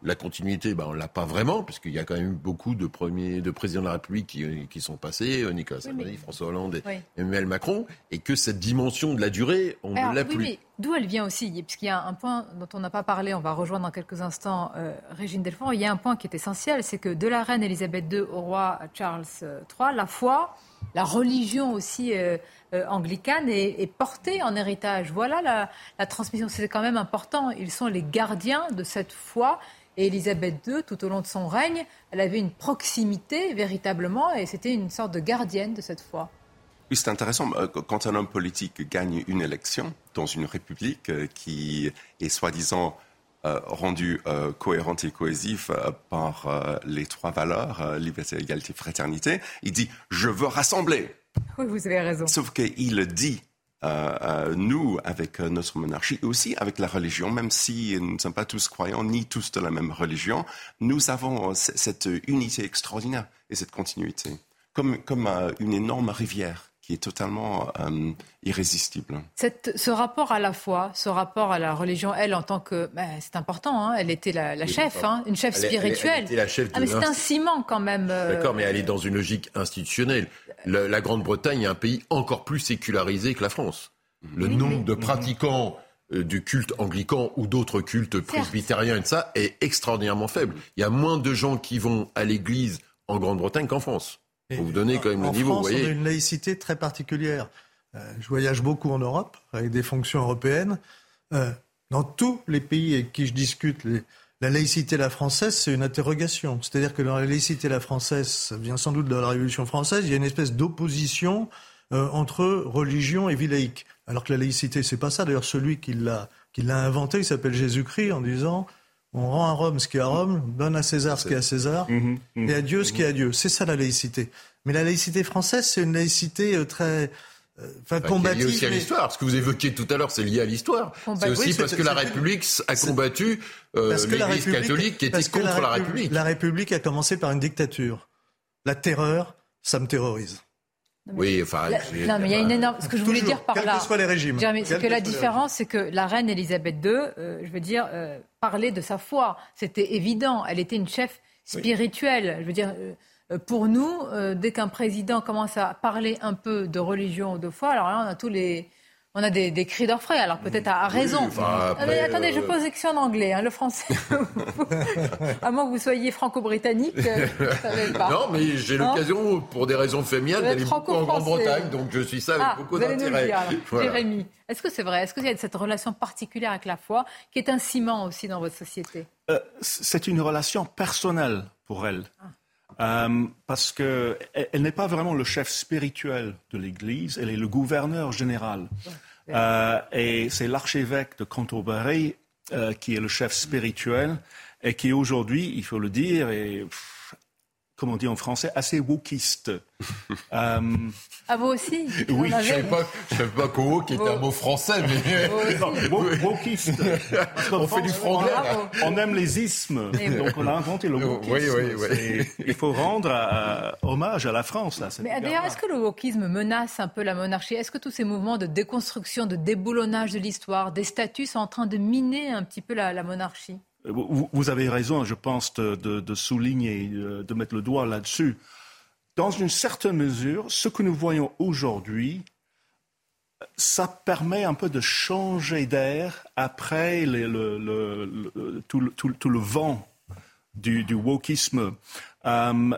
la continuité, ben, on l'a pas vraiment, puisqu'il y a quand même beaucoup de premiers, de présidents de la République qui, sont passés, euh, Nicolas Sarkozy, François Hollande et Emmanuel Macron, et que cette dimension de la durée, on ne l'a plus. Mais d'où elle vient aussi? Puisqu'il y a un point dont on n'a pas parlé, on va rejoindre dans quelques instants euh, Régine Delfort. Il y a un point qui est essentiel, c'est que de la reine Elisabeth II au roi Charles III, la foi, la religion aussi euh, anglicane est, portée en héritage. Voilà la, la transmission. C'est quand même important. Ils sont les gardiens de cette foi et Élisabeth II, tout au long de son règne, elle avait une proximité véritablement et c'était une sorte de gardienne de cette foi. Oui, c'est intéressant. Euh, quand un homme politique gagne une élection dans une république euh, qui est soi-disant euh, rendue cohérente et cohésive par les trois valeurs, liberté, égalité, fraternité, il dit Je veux rassembler. Oui, vous avez raison. Sauf qu'il dit euh, euh, nous, avec euh, notre monarchie, et aussi avec la religion, même si nous ne sommes pas tous croyants, ni tous de la même religion, nous avons cette unité extraordinaire et cette continuité, comme, comme une énorme rivière qui est totalement euh, irrésistible. ce rapport à la foi, ce rapport à la religion, elle, en tant que... Ben, c'est important, hein, elle était la, chef, hein, une chef spirituelle. Elle, la chef ah, mais c'est un ciment quand même. Euh, D'accord, mais elle est dans une logique institutionnelle. la Grande-Bretagne est un pays encore plus sécularisé que la France. Le nombre de pratiquants euh, du culte anglican ou d'autres cultes presbytériens et de ça est extraordinairement faible. Il y a moins de gens qui vont à l'église en Grande-Bretagne qu'en France. Pour vous donner quand même le niveau. France, voyez. on a une laïcité très particulière. Euh, je voyage beaucoup en Europe avec des fonctions européennes. Euh, dans tous les pays avec qui je discute, la laïcité la française, c'est une interrogation. C'est-à-dire que dans la laïcité la française, ça vient sans doute de la Révolution française, il y a une espèce d'opposition euh, entre religion et vie laïque. Alors que la laïcité, c'est pas ça. D'ailleurs, celui qui l'a qui l'a inventé, il s'appelle Jésus-Christ en disant on rend à Rome ce qui est à Rome, donne à César ce qui est à César, mhm, mhm. et à Dieu ce qui est à Dieu. C'est ça la laïcité. Mais la laïcité française, c'est une laïcité euh, très euh, enfin, combative. C'est lié aussi à l'histoire. Ce que vous évoquiez tout à l'heure, c'est lié à l'histoire. C'est aussi parce que la République a combattu euh, l'Église catholique qui était contre la, République. La République a commencé par une dictature. La terreur, ça me terrorise. Oui, enfin. non, mais il y a une énorme. Ce que je voulais dire par là. que soient les régimes. C'est que la différence, c'est que la reine Elisabeth II, euh, je veux dire, euh, parlait de sa foi. C'était évident. Elle était une chef spirituelle. Je veux dire, euh, pour nous, dès qu'un président commence à parler un peu de religion ou de foi, alors là, on a tous les on a des, cris d'orfraie, alors peut-être à, raison. mais attendez, je pose question en anglais, hein, le français. à moins que vous soyez franco-britannique, euh, pas. Non, mais j'ai l'occasion, pour des raisons familiales, d'aller beaucoup en Grande-Bretagne, donc je suis ça avec ah, beaucoup d'intérêt. Jérémy, est-ce que c'est vrai? Est-ce qu'il y a cette relation particulière avec la foi, qui est un ciment aussi dans votre société? Euh, C'est une relation personnelle pour elle. Ah. Euh, parce qu'elle elle, n'est pas vraiment le chef spirituel de l'Église, elle est le gouverneur général. Euh, et c'est l'archevêque de Canterbury euh, qui est le chef spirituel et qui aujourd'hui, il faut le dire, est comme on dit en français, assez wokiste. euh... Ah, vous aussi? Oui, je ne savais pas, pas qu'au qui était un mot français, mais... wokiste. on fait du franglais. On, aime les ismes, donc on a inventé le wokisme. Oui, oui, oui. Il faut rendre euh, hommage à la France. Là, mais d'ailleurs, est-ce que le wokisme menace un peu la monarchie? Est-ce que tous ces mouvements de déconstruction, de déboulonnage de l'histoire, des statuts sont en train de miner un petit peu la monarchie? Vous, avez raison, je pense, de, souligner, euh, de mettre le doigt là-dessus. Dans une certaine mesure, ce que nous voyons aujourd'hui, ça permet un peu de changer d'air après tout, le, vent du, wokisme. Euh,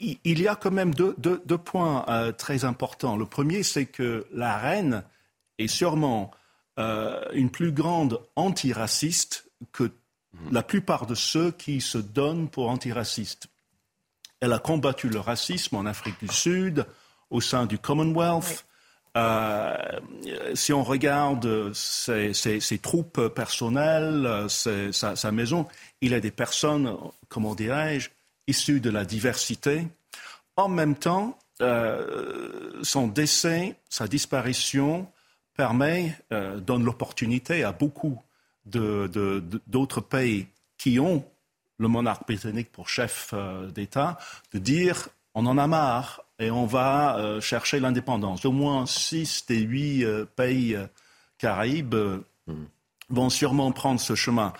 il y a quand même deux, points euh, très importants. Le premier, c'est que la reine est sûrement une plus grande antiraciste que la plupart de ceux qui se donnent pour antiracistes. Elle a combattu le racisme en Afrique du Sud, au sein du Commonwealth. Euh, si on regarde ses, troupes personnelles, sa, maison, il y a des personnes, comment dirais-je, issues de la diversité. En même temps, euh, son décès, sa disparition permet, euh, donne l'opportunité à beaucoup d'autres pays qui ont le monarque britannique pour chef euh, d'État de dire on en a marre et on va euh, chercher l'indépendance. Au moins six des huit euh, pays caraïbes vont sûrement prendre ce chemin.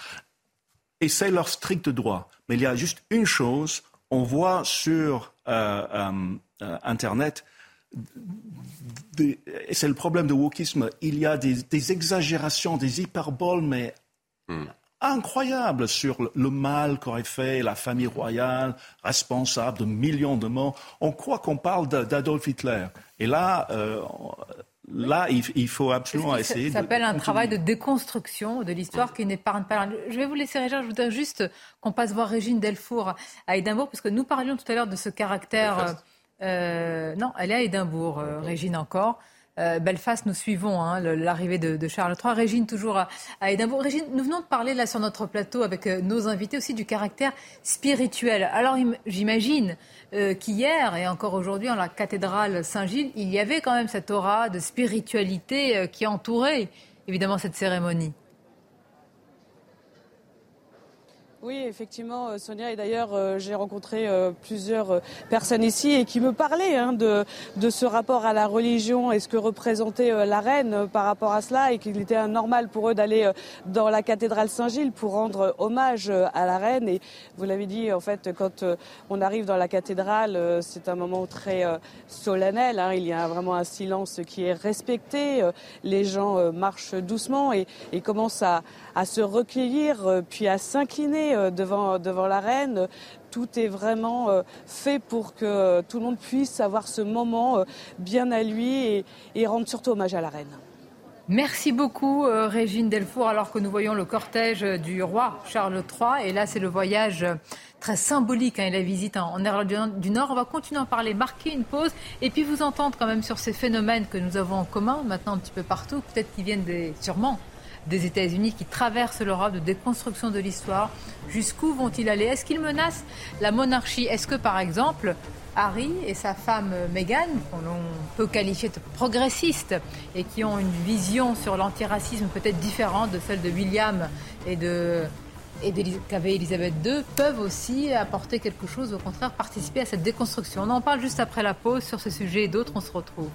Et c'est leur strict droit. Mais il y a juste une chose, on voit sur euh, euh, Internet, et c'est le problème de wokisme, il y a des, exagérations, des hyperboles, mais hmm. incroyables sur le mal qu'aurait fait la famille royale, responsable de millions de morts. On croit qu'on parle d'Adolf Hitler. Et là, euh, Là, il, faut absolument essayer. Ça s'appelle un travail de déconstruction de l'histoire qui n'épargne pas. Je vais vous laisser, Régin. Je voudrais juste qu'on passe voir Régine Delfour à Édimbourg, parce que nous parlions tout à l'heure de ce caractère. Euh, non, elle est à Édimbourg, euh, Régine encore. Euh, Belfast, nous suivons hein, l'arrivée de, Charles III. Régine, toujours à, Édimbourg. Régine, nous venons de parler là sur notre plateau avec nos invités aussi du caractère spirituel. Alors, j'imagine qu'hier et encore aujourd'hui en la cathédrale Saint-Gilles, il y avait quand même cette aura de spiritualité qui entourait évidemment cette cérémonie. Oui, effectivement, euh, Sonia. Et d'ailleurs, euh, j'ai rencontré euh, plusieurs personnes ici et qui me parlaient hein, de, de ce rapport à la religion et ce que représentait la reine par rapport à cela et qu'il était normal pour eux d'aller dans la cathédrale Saint-Gilles pour rendre hommage à la reine. Et vous l'avez dit, en fait, quand on arrive dans la cathédrale, c'est un moment très solennel. Hein. Il y a vraiment un silence qui est respecté. Les gens marchent doucement et, commencent à se recueillir, puis à s'incliner euh, devant, devant la reine. Tout est vraiment euh, fait pour que tout le monde puisse avoir ce moment euh, bien à lui et, rendre surtout hommage à la reine. Merci beaucoup Régine Delfour alors que nous voyons le cortège du roi Charles III et là c'est le voyage très symbolique hein, et la visite en, Irlande du Nord. On va continuer à en parler, marquer une pause et puis vous entendre quand même sur ces phénomènes que nous avons en commun maintenant un petit peu partout, peut-être qu'ils viennent sûrement des États-Unis qui traversent l'Europe de déconstruction de l'histoire. Jusqu'où vont-ils aller? Est-ce qu'ils menacent la monarchie? Est-ce que, par exemple, Harry et sa femme Meghan, qu'on peut qualifier de progressistes et qui ont une vision sur l'antiracisme peut-être différente de celle de William et de et qu'avait Elisabeth II peuvent aussi apporter quelque chose, au contraire participer à cette déconstruction? On en parle juste après la pause sur ce sujet et d'autres, on se retrouve.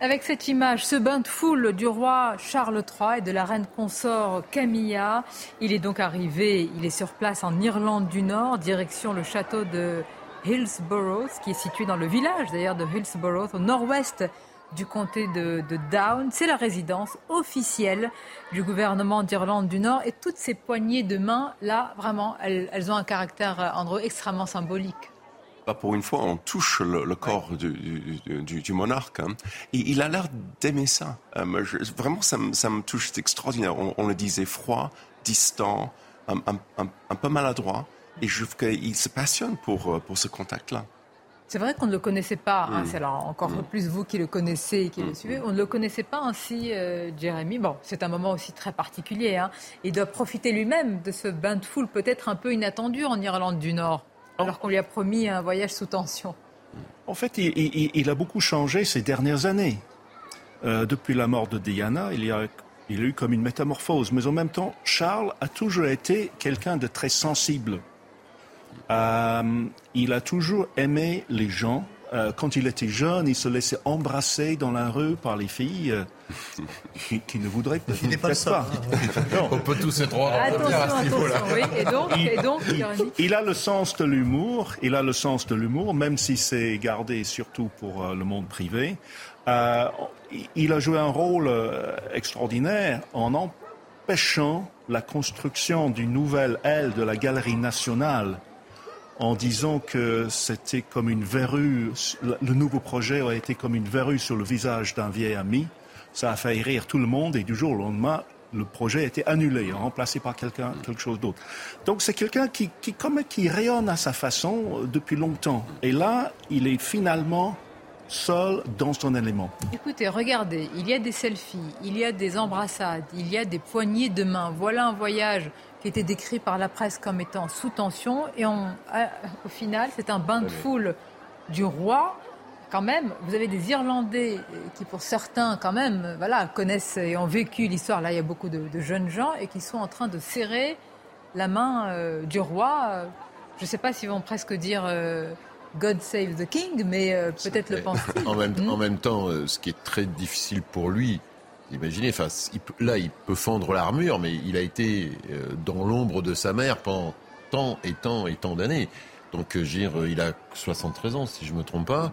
Avec cette image, ce bain de foule du roi Charles III et de la reine consort Camilla, il est donc arrivé, il est sur place en Irlande du Nord, direction le château de Hillsborough, qui est situé dans le village d'ailleurs de Hillsborough, au nord-ouest du comté de, Down. C'est la résidence officielle du gouvernement d'Irlande du Nord et toutes ces poignées de main, là, vraiment, elles, elles ont un caractère, Andrew, extrêmement symbolique pour une fois, on touche le, corps du, monarque. Hein. Il a l'air d'aimer ça. Euh, vraiment, ça, me touche, c'est extraordinaire. On, le disait froid, distant, un, peu maladroit. Et je trouve qu'il se passionne pour, euh, pour ce contact-là. C'est vrai qu'on ne le connaissait pas. Hein. Mm. c'est encore mm. plus vous qui le connaissez et qui le mm. suivez. On ne le connaissait pas ainsi, euh, Jérémy. Bon, c'est un moment aussi très particulier. Hein. Il doit profiter lui-même de ce bain de foule peut-être un peu inattendu en Irlande du Nord alors qu'on lui a promis un voyage sous tension. En fait, il, a beaucoup changé ces dernières années. Euh, depuis la mort de Diana, il, y a, il a eu comme une métamorphose. Mais en même temps, Charles a toujours été quelqu'un de très sensible. Euh, il a toujours aimé les gens. Euh, quand il était jeune, il se laissait embrasser dans la rue par les filles qui, ne voudraient peut-être pas. Ça. On peut tous être droits à ce niveau-là. Oui. Et donc, il, et donc il, a le sens de l'humour. Il a le sens de l'humour, même si c'est gardé surtout pour euh, le monde privé. Euh, il a joué un rôle extraordinaire en empêchant la construction d'une nouvelle aile de la Galerie nationale en disant que c'était comme une verrue, le nouveau projet a été comme une verrue sur le visage d'un vieil ami. Ça a fait rire tout le monde et du jour au lendemain, le projet a été annulé, remplacé par quelqu'un, quelque chose d'autre. Donc c'est quelqu'un qui, qui, comme, qui rayonne à sa façon euh, depuis longtemps. Et là, il est finalement seul dans son élément. Écoutez, regardez, il y a des selfies, il y a des embrassades, il y a des poignées de main. Voilà un voyage qui était décrit par la presse comme étant sous tension. Et au final, c'est un bain de foule du roi. Quand même, vous avez des Irlandais qui, pour certains, quand même, voilà, connaissent et ont vécu l'histoire. Là, il y a beaucoup de, jeunes gens et qui sont en train de serrer la main euh, du roi. Je ne sais pas s'ils vont presque dire euh, God save the king, mais euh, peut-être le pense en même, en même temps, ce qui est très difficile pour lui, imaginez, enfin, là, il peut fendre l'armure, mais il a été euh, dans l'ombre de sa mère pendant tant et tant et tant d'années. Donc, euh, dire, il a 73 ans, si je me trompe pas.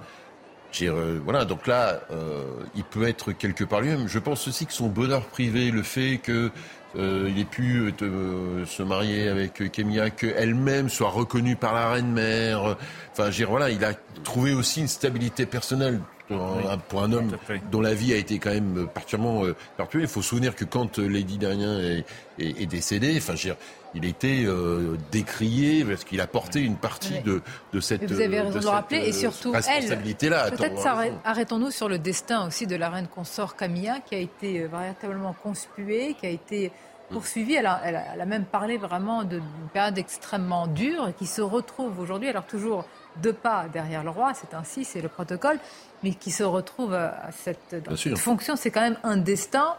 Euh, voilà, donc là, euh, il peut être quelque part lui-même. Je pense aussi que son bonheur privé, le fait que euh, il ait pu se marier avec Kemia, qu'elle-même soit reconnue par la reine mère. Enfin, dire, voilà, il a trouvé aussi une stabilité personnelle pour un, homme dont la vie a été quand même particulièrement perpétuée. Il faut se souvenir que quand Lady Diana est, est, est décédée, enfin, dire, il était euh, décrié parce qu'il a porté une partie de, de, cette Vous avez raison de, le rappeler et euh, surtout responsabilité-là. Peut-être arrêtons-nous sur le destin aussi de la reine consort Camilla qui a été euh, véritablement conspuée, qui a été poursuivie. Elle a, elle a, même parlé vraiment d'une période extrêmement dure et qui se retrouve aujourd'hui, alors toujours deux pas derrière le roi, c'est ainsi, c'est le protocole, mais qui se retrouve à cette, cette fonction, c'est quand même un destin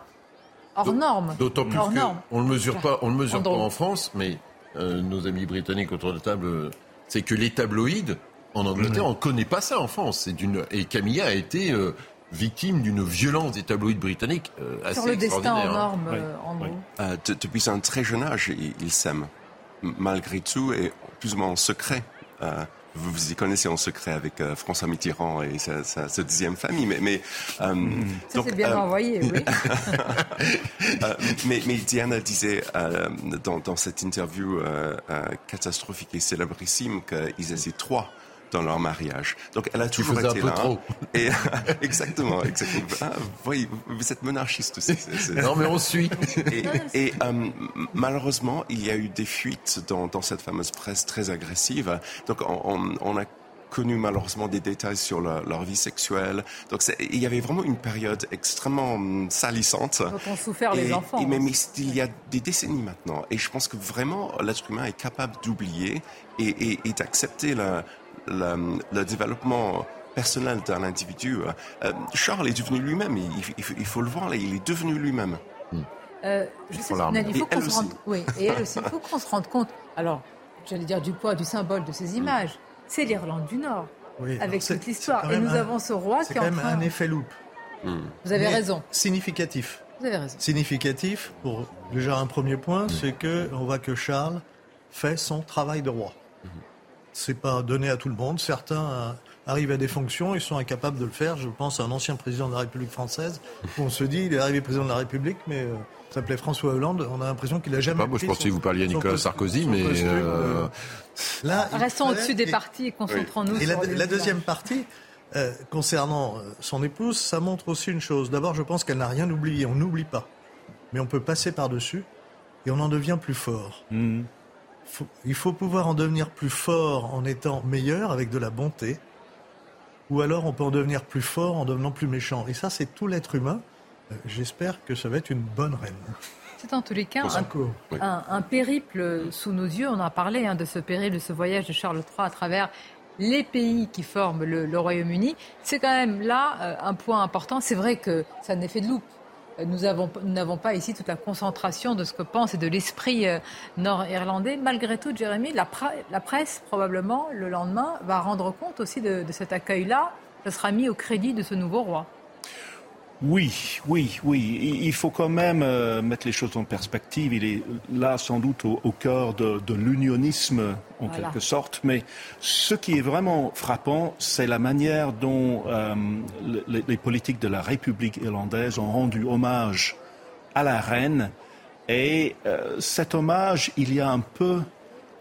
hors norme. D'autant plus qu'on ne le mesure pas, on le mesure pas en France, mais euh, nos amis britanniques autour de la table, euh, c'est que les tabloïds en Angleterre, on ne connaît pas ça en France. Et Camilla a été euh, victime d'une violence des tabloïds britanniques assez Sur le destin en norme, oui. depuis un très jeune âge, ils s'aiment, malgré tout, et plus ou moins en secret vous vous y connaissez en secret avec euh, François Mitterrand et sa, sa, sa deuxième famille. Mais, mais euh, mm. ça c'est bien euh, envoyé, oui. Euh, mais, mais, Diana disait dans, dans, cette interview catastrophique et célébrissime qu'ils étaient trois dans leur mariage. Donc elle a toujours été un peu là. Trop. Et, exactement, exactement. Ah, voyez, vous êtes monarchiste aussi. Non, mais on suit. Et, et euh, malheureusement, il y a eu des fuites dans, dans cette fameuse presse très agressive. Donc on, on a connu malheureusement des détails sur leur, leur vie sexuelle. Donc il y avait vraiment une période extrêmement hum, salissante. Donc on souffert les enfants. Et même il y a des décennies maintenant. Et je pense que vraiment l'être humain est capable d'oublier et, et, et d'accepter la, le, le développement personnel d'un individu. Euh, Charles est devenu lui-même, il, il, il, faut le voir, là, il est devenu lui-même. Euh, je sais, il faut qu'on se rende... Oui, et elle aussi. Il faut qu'on se rende compte, alors, j'allais dire du poids, du symbole de ces images. C'est l'Irlande du Nord, oui, avec toute l'histoire. Et nous un, avons ce roi qui est quand même train... un effet loupe. Vous avez Mais raison. Significatif. Vous avez raison. Significatif, pour déjà un premier point, c'est que on voit que Charles fait son travail de roi. C'est pas donné à tout le monde. Certains euh, arrivent à des fonctions, ils sont incapables de le faire. Je pense à un ancien président de la République française où on se dit il est arrivé président de la République, mais euh, s'appelait François Hollande. On a l'impression qu'il a jamais. Pas, moi, je pensais que vous parliez à Nicolas Sarkozy, mais costume, euh... là, restons au-dessus des partis et concentrons-nous et sur la, la deuxième partie. Euh, concernant son épouse, ça montre aussi une chose. D'abord, je pense qu'elle n'a rien oublié. On n'oublie pas. Mais on peut passer par-dessus et on en devient plus fort. Mmh. Faut, il faut pouvoir en devenir plus fort en étant meilleur avec de la bonté, ou alors on peut en devenir plus fort en devenant plus méchant. Et ça, c'est tout l'être humain. Euh, J'espère que ça va être une bonne reine. C'est en tous les cas un, un, un, périple sous nos yeux. On en a parlé hein, de ce périple, de ce voyage de Charles III à travers les pays qui forment le, le Royaume-Uni. C'est quand même là euh, un point important. C'est vrai que ça un effet de loupe. Nous n'avons pas ici toute la concentration de ce que pense et de l'esprit euh, nord-irlandais. Malgré tout, Jérémy, la, presse, probablement, le lendemain, va rendre compte aussi de, de cet accueil-là. Ça sera mis au crédit de ce nouveau roi. Oui, oui, oui. Il faut quand même euh, mettre les choses en perspective. Il est là sans doute au, au cœur de, de l'unionisme, en voilà. quelque sorte. Mais ce qui est vraiment frappant, c'est la manière dont euh, les, les, politiques de la République irlandaise ont rendu hommage à la reine. Et euh, cet hommage, il y a un peu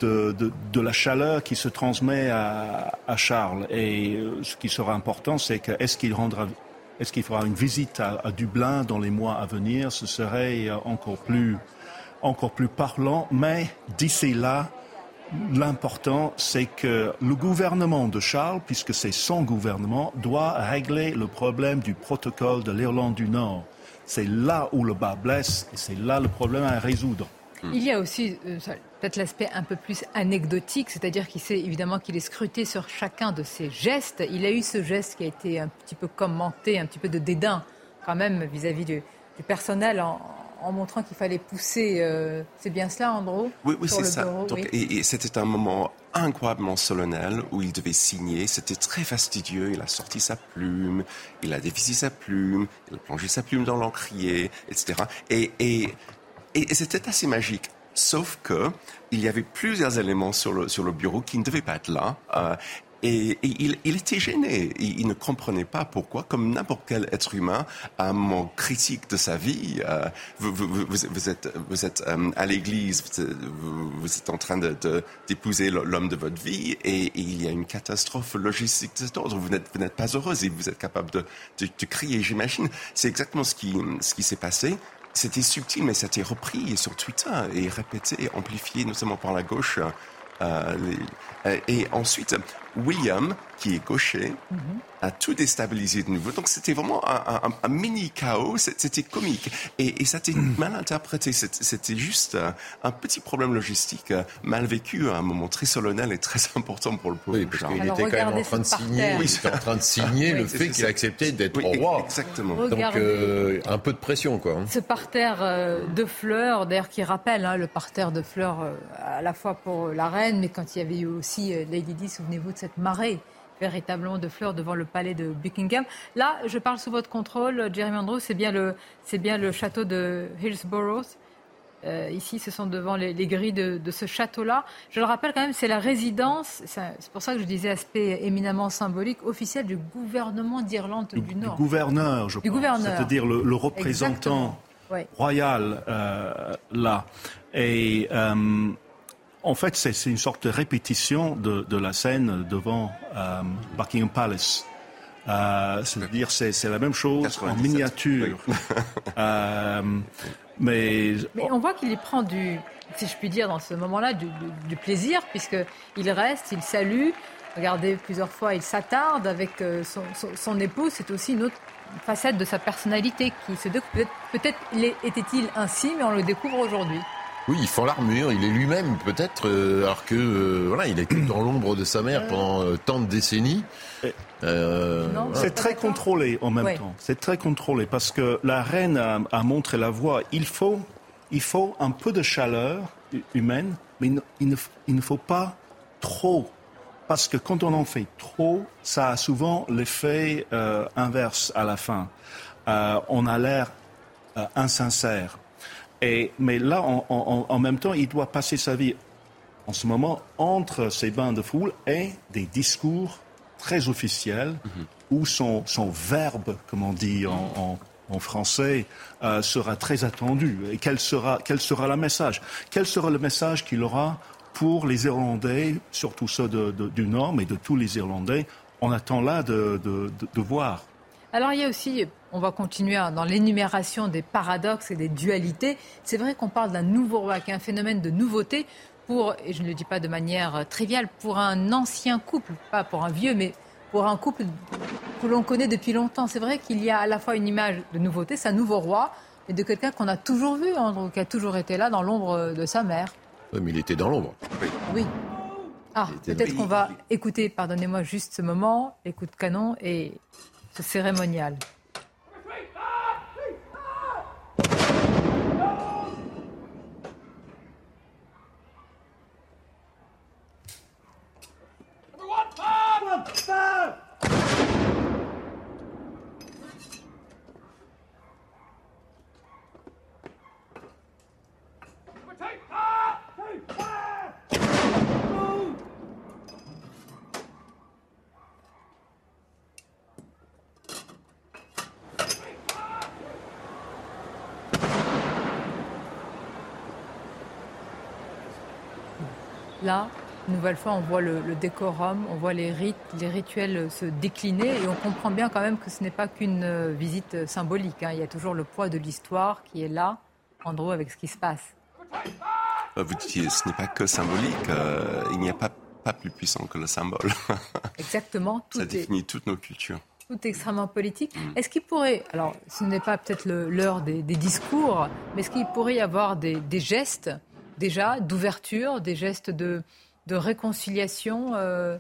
de, de, de, la chaleur qui se transmet à, à Charles. Et ce qui sera important, c'est que est-ce qu'il rendra est-ce qu'il fera une visite à, Dublin dans les mois à venir? Ce serait encore plus, encore plus parlant. Mais d'ici là, l'important, c'est que le gouvernement de Charles, puisque c'est son gouvernement, doit régler le problème du protocole de l'Irlande du Nord. C'est là où le bas blesse et c'est là le problème à résoudre. Il y a aussi euh, peut-être l'aspect un peu plus anecdotique, c'est-à-dire qu'il sait évidemment qu'il est scruté sur chacun de ses gestes. Il a eu ce geste qui a été un petit peu commenté, un petit peu de dédain quand même vis-à-vis -vis du, du, personnel en, en montrant qu'il fallait pousser. euh, c'est bien cela, Andro Oui, c'est ça. bureau, Donc, oui. Et, et c'était un moment incroyablement solennel où il devait signer. C'était très fastidieux. Il a sorti sa plume, il a dévissé sa plume, il a plongé sa plume dans l'encrier, etc. Et, et, et, et c'était assez magique. Sauf que il y avait plusieurs éléments sur le, sur le bureau qui ne devaient pas être là. Euh, et, et il, il était gêné. Il, il ne comprenait pas pourquoi, comme n'importe quel être humain, à moment critique de sa vie, euh, vous, vous, vous, êtes, vous êtes euh, à l'église, vous, êtes- en train de- de- d'épouser de, l'homme de votre vie, et, il y a une catastrophe logistique de cet ordre. Vous n'êtes, pas heureuse et vous êtes capable de, de crier. J'imagine, c'est exactement ce qui, ce qui s'est passé. C'était subtil, mais été repris sur Twitter et répété, amplifié, notamment par la gauche. euh, les- euh, et ensuite, William, qui est gaucher, a tout déstabilisé de nouveau. Donc c'était vraiment un, un- un mini chaos. C'était comique et, et ça a été mal interprété. C'était juste un petit problème logistique mal vécu à un moment très solennel et très important pour le pauvre. Oui, Il était quand même en train de signer, il était en train de signer le fait qu'il a accepté d'être roi. Exactement. Donc euh, un peu de pression quoi. hein. Ce parterre euh, de fleurs, d'ailleurs qui rappelle hein, le parterre de fleurs euh, à la fois pour la reine, mais quand il y avait eu aussi Lady Di, souvenez-vous de cette marée véritablement de fleurs devant le palais de Buckingham. Là, je parle sous votre contrôle, Jeremy Andrews, c'est bien le, c'est bien le château de Hillsborough. Euh, ici, ce sont devant les, les grilles de, de ce château-là. Je le rappelle quand même, c'est la résidence, c'est pour ça que je disais aspect éminemment symbolique, officiel du gouvernement d'Irlande du, Du Nord. gouverneur, je Du pense. C'est-à-dire le, le représentant Exactement. Royal euh, là. Et euh, en fait, c'est une sorte de répétition de, de la scène devant euh, Buckingham Palace. Euh, C'est-à-dire, c'est c'est la même chose en 97, miniature. Euh, mais Mais on voit qu'il y prend du, si je puis dire, dans ce moment-là, du, du- du plaisir, puisqu'il reste, il salue. Regardez, plusieurs fois, il s'attarde avec son, son- son épouse. C'est aussi une autre facette de sa personnalité qui se découvre. Peut-être peut-être l'est- était-il ainsi, mais on le découvre aujourd'hui. Oui, il fend l'armure, il est lui-même peut-être, euh, alors que euh, voilà, il est que dans l'ombre de sa mère pendant euh, tant de décennies. Euh, voilà. C'est très contrôlé en même Ouais. temps. C'est très contrôlé parce que la reine a, a montré la voie. Il faut, il faut un peu de chaleur hu- humaine, mais il ne, il ne f- il ne faut pas trop. Parce que quand on en fait trop, ça a souvent l'effet euh, inverse à la fin. Euh, on a l'air euh, insincère. Et, mais là, en, en- en même temps, il doit passer sa vie. En ce moment entre ces bains de foule et des discours très officiels où son, son verbe, comme on dit en, en- en français, euh, sera très attendu. Et quel sera, quel sera le message? Quel sera le message qu'il aura pour les Irlandais, surtout ceux de- de- du Nord, mais de tous les Irlandais? On attend là de voir. Alors il y a aussi, on va continuer hein, dans l'énumération des paradoxes et des dualités. C'est vrai qu'on parle d'un nouveau roi, qui est un phénomène de nouveauté pour, et je ne le dis pas de manière euh, triviale, pour un ancien couple, pas pour un vieux, mais pour un couple que l'on connaît depuis longtemps. C'est vrai qu'il y a à la fois une image de nouveauté, c'est un nouveau roi, et de quelqu'un qu'on a toujours vu, hein, qui a toujours été là dans l'ombre de sa mère. Ouais, mais il était dans l'ombre. Oui. Ah, peut-être qu'on va écouter, pardonnez-moi juste ce moment, les coups de canon et cérémonial. Là, une nouvelle fois, on voit le, le décorum, on voit les rites, les rituels se décliner et on comprend bien quand même que ce n'est pas qu'une euh, visite symbolique. hein. Il y a toujours le poids de l'histoire qui est là, Andrew, avec ce qui se passe. Euh, Vous dites, ce n'est pas que symbolique. euh, il n'y a pas, pas plus puissant que le symbole. Exactement, tout Ça est, définit toutes nos cultures. tout est extrêmement politique. Est-ce qu'il pourrait, alors ce n'est pas peut-être l'heure des, des discours, mais est-ce qu'il pourrait y avoir des, des gestes déjà d'ouverture, des gestes de, de réconciliation euh,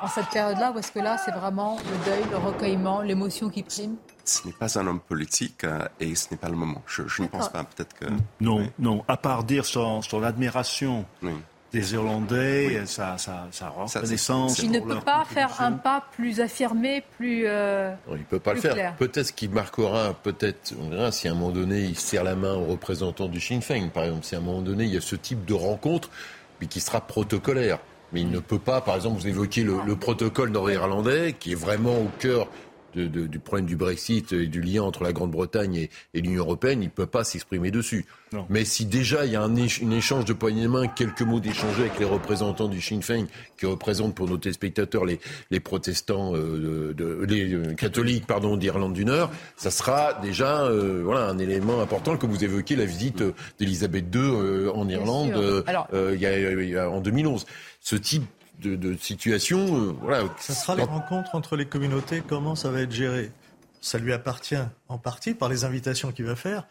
en cette période-là, ou est-ce que là, c'est vraiment le deuil, le recueillement, l'émotion qui prime? Ce n'est pas un homme politique euh, et ce n'est pas le moment. Je, je ne pense pas. Peut-être que. Non, non. À part dire son, son admiration. Des Irlandais, ça, ça, ça rend reconnaissance. Il ne peut pas faire un pas plus affirmé, plus. Euh, non, il ne peut pas le faire. Peut-être ce qui marquera, peut-être, on verra si à un moment donné il serre la main aux représentants du Sinn Féin, par exemple, si à un moment donné il y a ce type de rencontre, mais qui sera protocolaire. Mais il ne peut pas, par exemple, vous évoquez le, le protocole nord-irlandais, qui est vraiment au cœur du problème du Brexit et du lien entre la Grande-Bretagne et, l'Union européenne, il ne peut pas s'exprimer dessus. Mais si déjà il y a un, échange de poignées de main, quelques mots d'échanger avec les représentants du Sinn Féin, qui représentent pour nos téléspectateurs les, les protestants, euh, de, les euh, catholiques pardon, d'Irlande du Nord, ça sera déjà euh, voilà, un élément important que vous évoquez la visite d'Elisabeth II en Irlande il y a, en 2011. Ce type de, situation. Euh, voilà. Ça sera les rencontres entre les communautés, comment ça va être géré? Ça lui appartient en partie par les invitations qu'il va faire,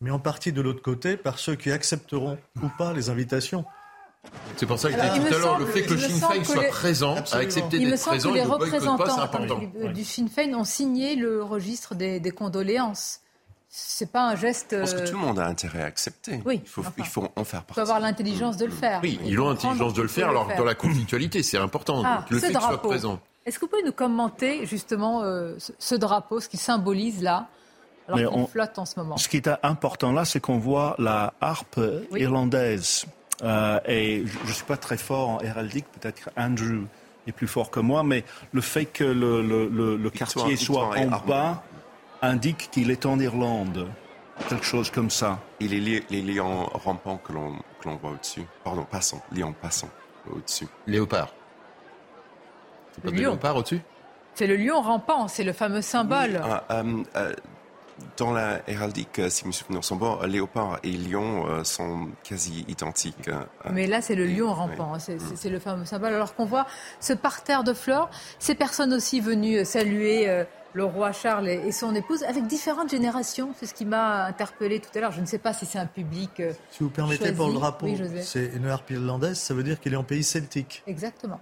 mais en partie de l'autre côté par ceux qui accepteront ou pas les invitations. C'est pour ça que j'ai dit tout à l'heure, le fait que le Sinn Féin soit présent, a accepté d'être présent, que les représentants du, Sinn Féin ont signé le registre des, des condoléances c'est pas un geste. Je pense que tout le monde a intérêt à accepter. Oui. Il faut, il faut en faire partie. Il faut avoir l'intelligence de le faire. Oui, ils ont l'intelligence de le faire. Alors, dans la conflictualité, c'est important. Ah, le fait soit présent. Est-ce que vous pouvez nous commenter justement euh, ce, drapeau, ce qui symbolise là alors qu'on flotte en ce moment? Ce qui est important là, c'est qu'on voit la harpe irlandaise. Euh, et je ne suis pas très fort en héraldique, peut-être qu'Andrew est plus fort que moi, mais le fait que le, le quartier soit en bas indique qu'il est en Irlande. Quelque chose comme ça. Et les, les lions rampants que l'on voit au-dessus. Pardon, passant. Lions passants au-dessus. Léopard. C'est pas le léopard au-dessus? C'est le lion rampant, c'est le fameux symbole. Ah, euh, euh, dans la héraldique, si mes souvenirs sont bons, léopard et lion euh, sont quasi identiques. Mais là, c'est le lion rampant, hein, c'est le fameux symbole. Alors qu'on voit ce parterre de fleurs, ces personnes aussi venues saluer le roi Charles et son épouse, avec différentes générations. C'est ce qui m'a interpellé tout à l'heure. Je ne sais pas si c'est un public. Euh, si vous permettez, pour le drapeau, c'est une harpe irlandaise, ça veut dire qu'il est en pays celtique. Exactement.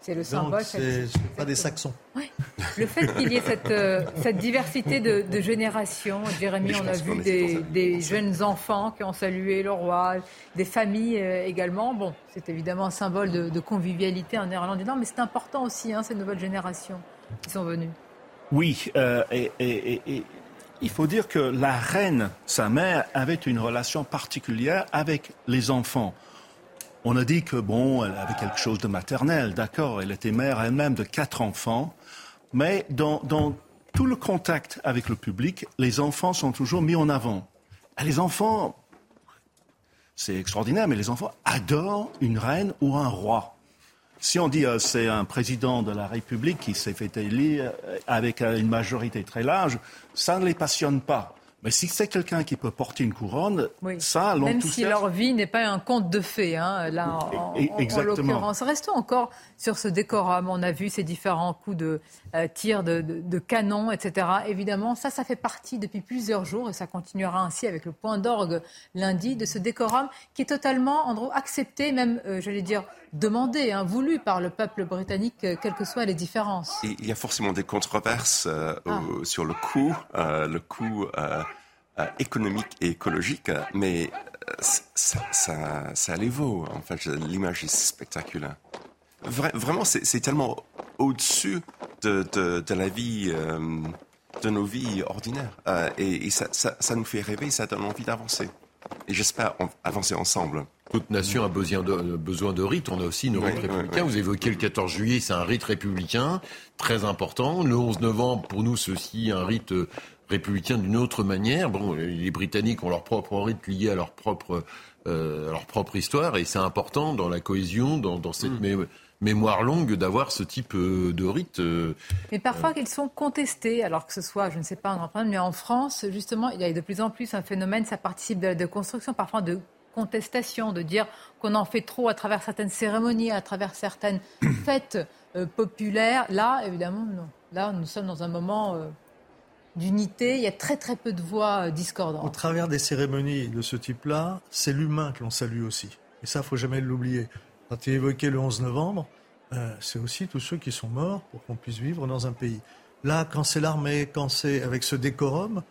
C'est le symbole. C'est pas des Saxons. Oui. Le fait qu'il y ait cette, euh, cette diversité de, générations, Jérémy, on a vu des, jeunes enfants qui ont salué le roi, des familles euh, également. Bon, c'est évidemment un symbole de, convivialité en Irlande du Nord, mais c'est important aussi, hein, ces nouvelles générations qui sont venues. Oui, euh, et, il faut dire que la reine, sa mère, avait une relation particulière avec les enfants. On a dit que, bon, elle avait quelque chose de maternel, d'accord, elle était mère elle-même de quatre enfants, mais dans, tout le contact avec le public, les enfants sont toujours mis en avant. Les enfants, c'est extraordinaire, mais les enfants adorent une reine ou un roi. Si on dit euh, c'est un président de la République qui s'est fait élire euh, avec euh, une majorité très large, ça ne les passionne pas. Mais si c'est quelqu'un qui peut porter une couronne, ça Même si leur vie n'est pas un conte de fées, hein, là, en, en, l'occurrence. Restons encore sur ce décorum. On a vu ces différents coups de euh, tirs de, de, canon, etc. Évidemment, ça, ça fait partie depuis plusieurs jours et ça continuera ainsi avec le point d'orgue lundi de ce décorum qui est totalement, en accepté, même, euh, j'allais dire, demandé, hein, voulu par le peuple britannique, euh, quelles que soient les différences. il y a forcément des controverses ah. sur le coût, le coût économique et écologique, mais ça, ça, ça les vaut. En fait, l'image est spectaculaire vraiment, c'est tellement au-dessus de, de, la vie, euh, de nos vies ordinaires. Euh, et, ça, ça, nous fait rêver, ça donne envie d'avancer. Et j'espère avancer ensemble. Toute nation a besoin de, besoin de rites. On a aussi nos rites républicains. Vous évoquez le 14 juillet, c'est un rite républicain très important. Le 11 novembre, pour nous, c'est aussi un rite républicain d'une autre manière. Bon, les Britanniques ont leur propre rite lié à leur propre, euh, leur propre histoire, et c'est important dans la cohésion, dans, dans cette mm mémoire longue d'avoir ce type euh, de rite. Euh, mais parfois qu'ils sont contestés, alors que ce soit, je ne sais pas en Grande-Bretagne, mais en France, justement, il y a de plus en plus un phénomène, ça participe de, de construction, parfois de contestation, de dire qu'on en fait trop à travers certaines cérémonies, à travers certaines fêtes euh, populaires. Là, évidemment, non. Là, nous sommes dans un moment d'unité. Il y a très très peu de voix discordantes. Au travers des cérémonies de ce type-là, c'est l'humain que l'on salue aussi. Et ça, il faut jamais l'oublier. Quand il évoquait le 11 novembre, euh, c'est aussi tous ceux qui sont morts pour qu'on puisse vivre dans un pays. Là, quand c'est l'armée, quand c'est avec ce décorum,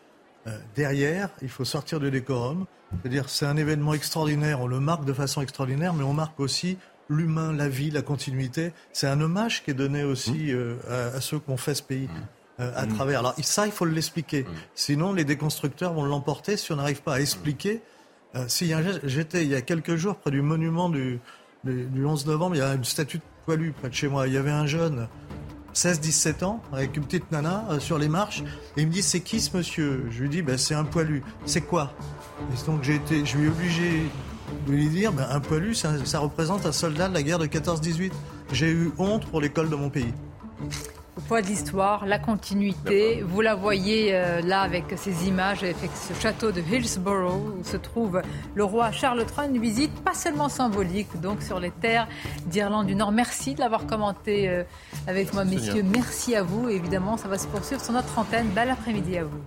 euh, derrière, il faut sortir du décorum. C'est-à-dire, c'est un événement extraordinaire, on le marque de façon extraordinaire, mais on marque aussi l'humain, la vie, la continuité. C'est un hommage qui est donné aussi mmh. euh, à, ceux qui ont fait ce pays. Mmh. à mmh. travers. Alors ça, il faut l'expliquer. Sinon, les déconstructeurs vont l'emporter si on n'arrive pas à expliquer. si j'étais il y a quelques jours près du monument du, du, 11 novembre, il y a une statue de poilu près de chez moi. Il y avait un jeune 16-17 ans, avec une petite nana euh, sur les marches, et il me dit c'est qui ce monsieur? Je lui dis ben, c'est un poilu. C'est quoi? Et donc j'ai été, je lui ai obligé de lui dire ben, un poilu, ça, ça représente un soldat de la guerre de 14-18. J'ai eu honte pour l'école de mon pays. Le poids de l'histoire, la continuité. Vous la voyez euh, là avec ces images, avec ce château de Hillsborough où se trouve le roi Charles III. Une visite pas seulement symbolique, donc sur les terres d'Irlande du Nord. Merci de l'avoir commenté euh, avec moi, messieurs. Merci à vous. évidemment, ça va se poursuivre sur notre antenne. Bel après-midi à vous.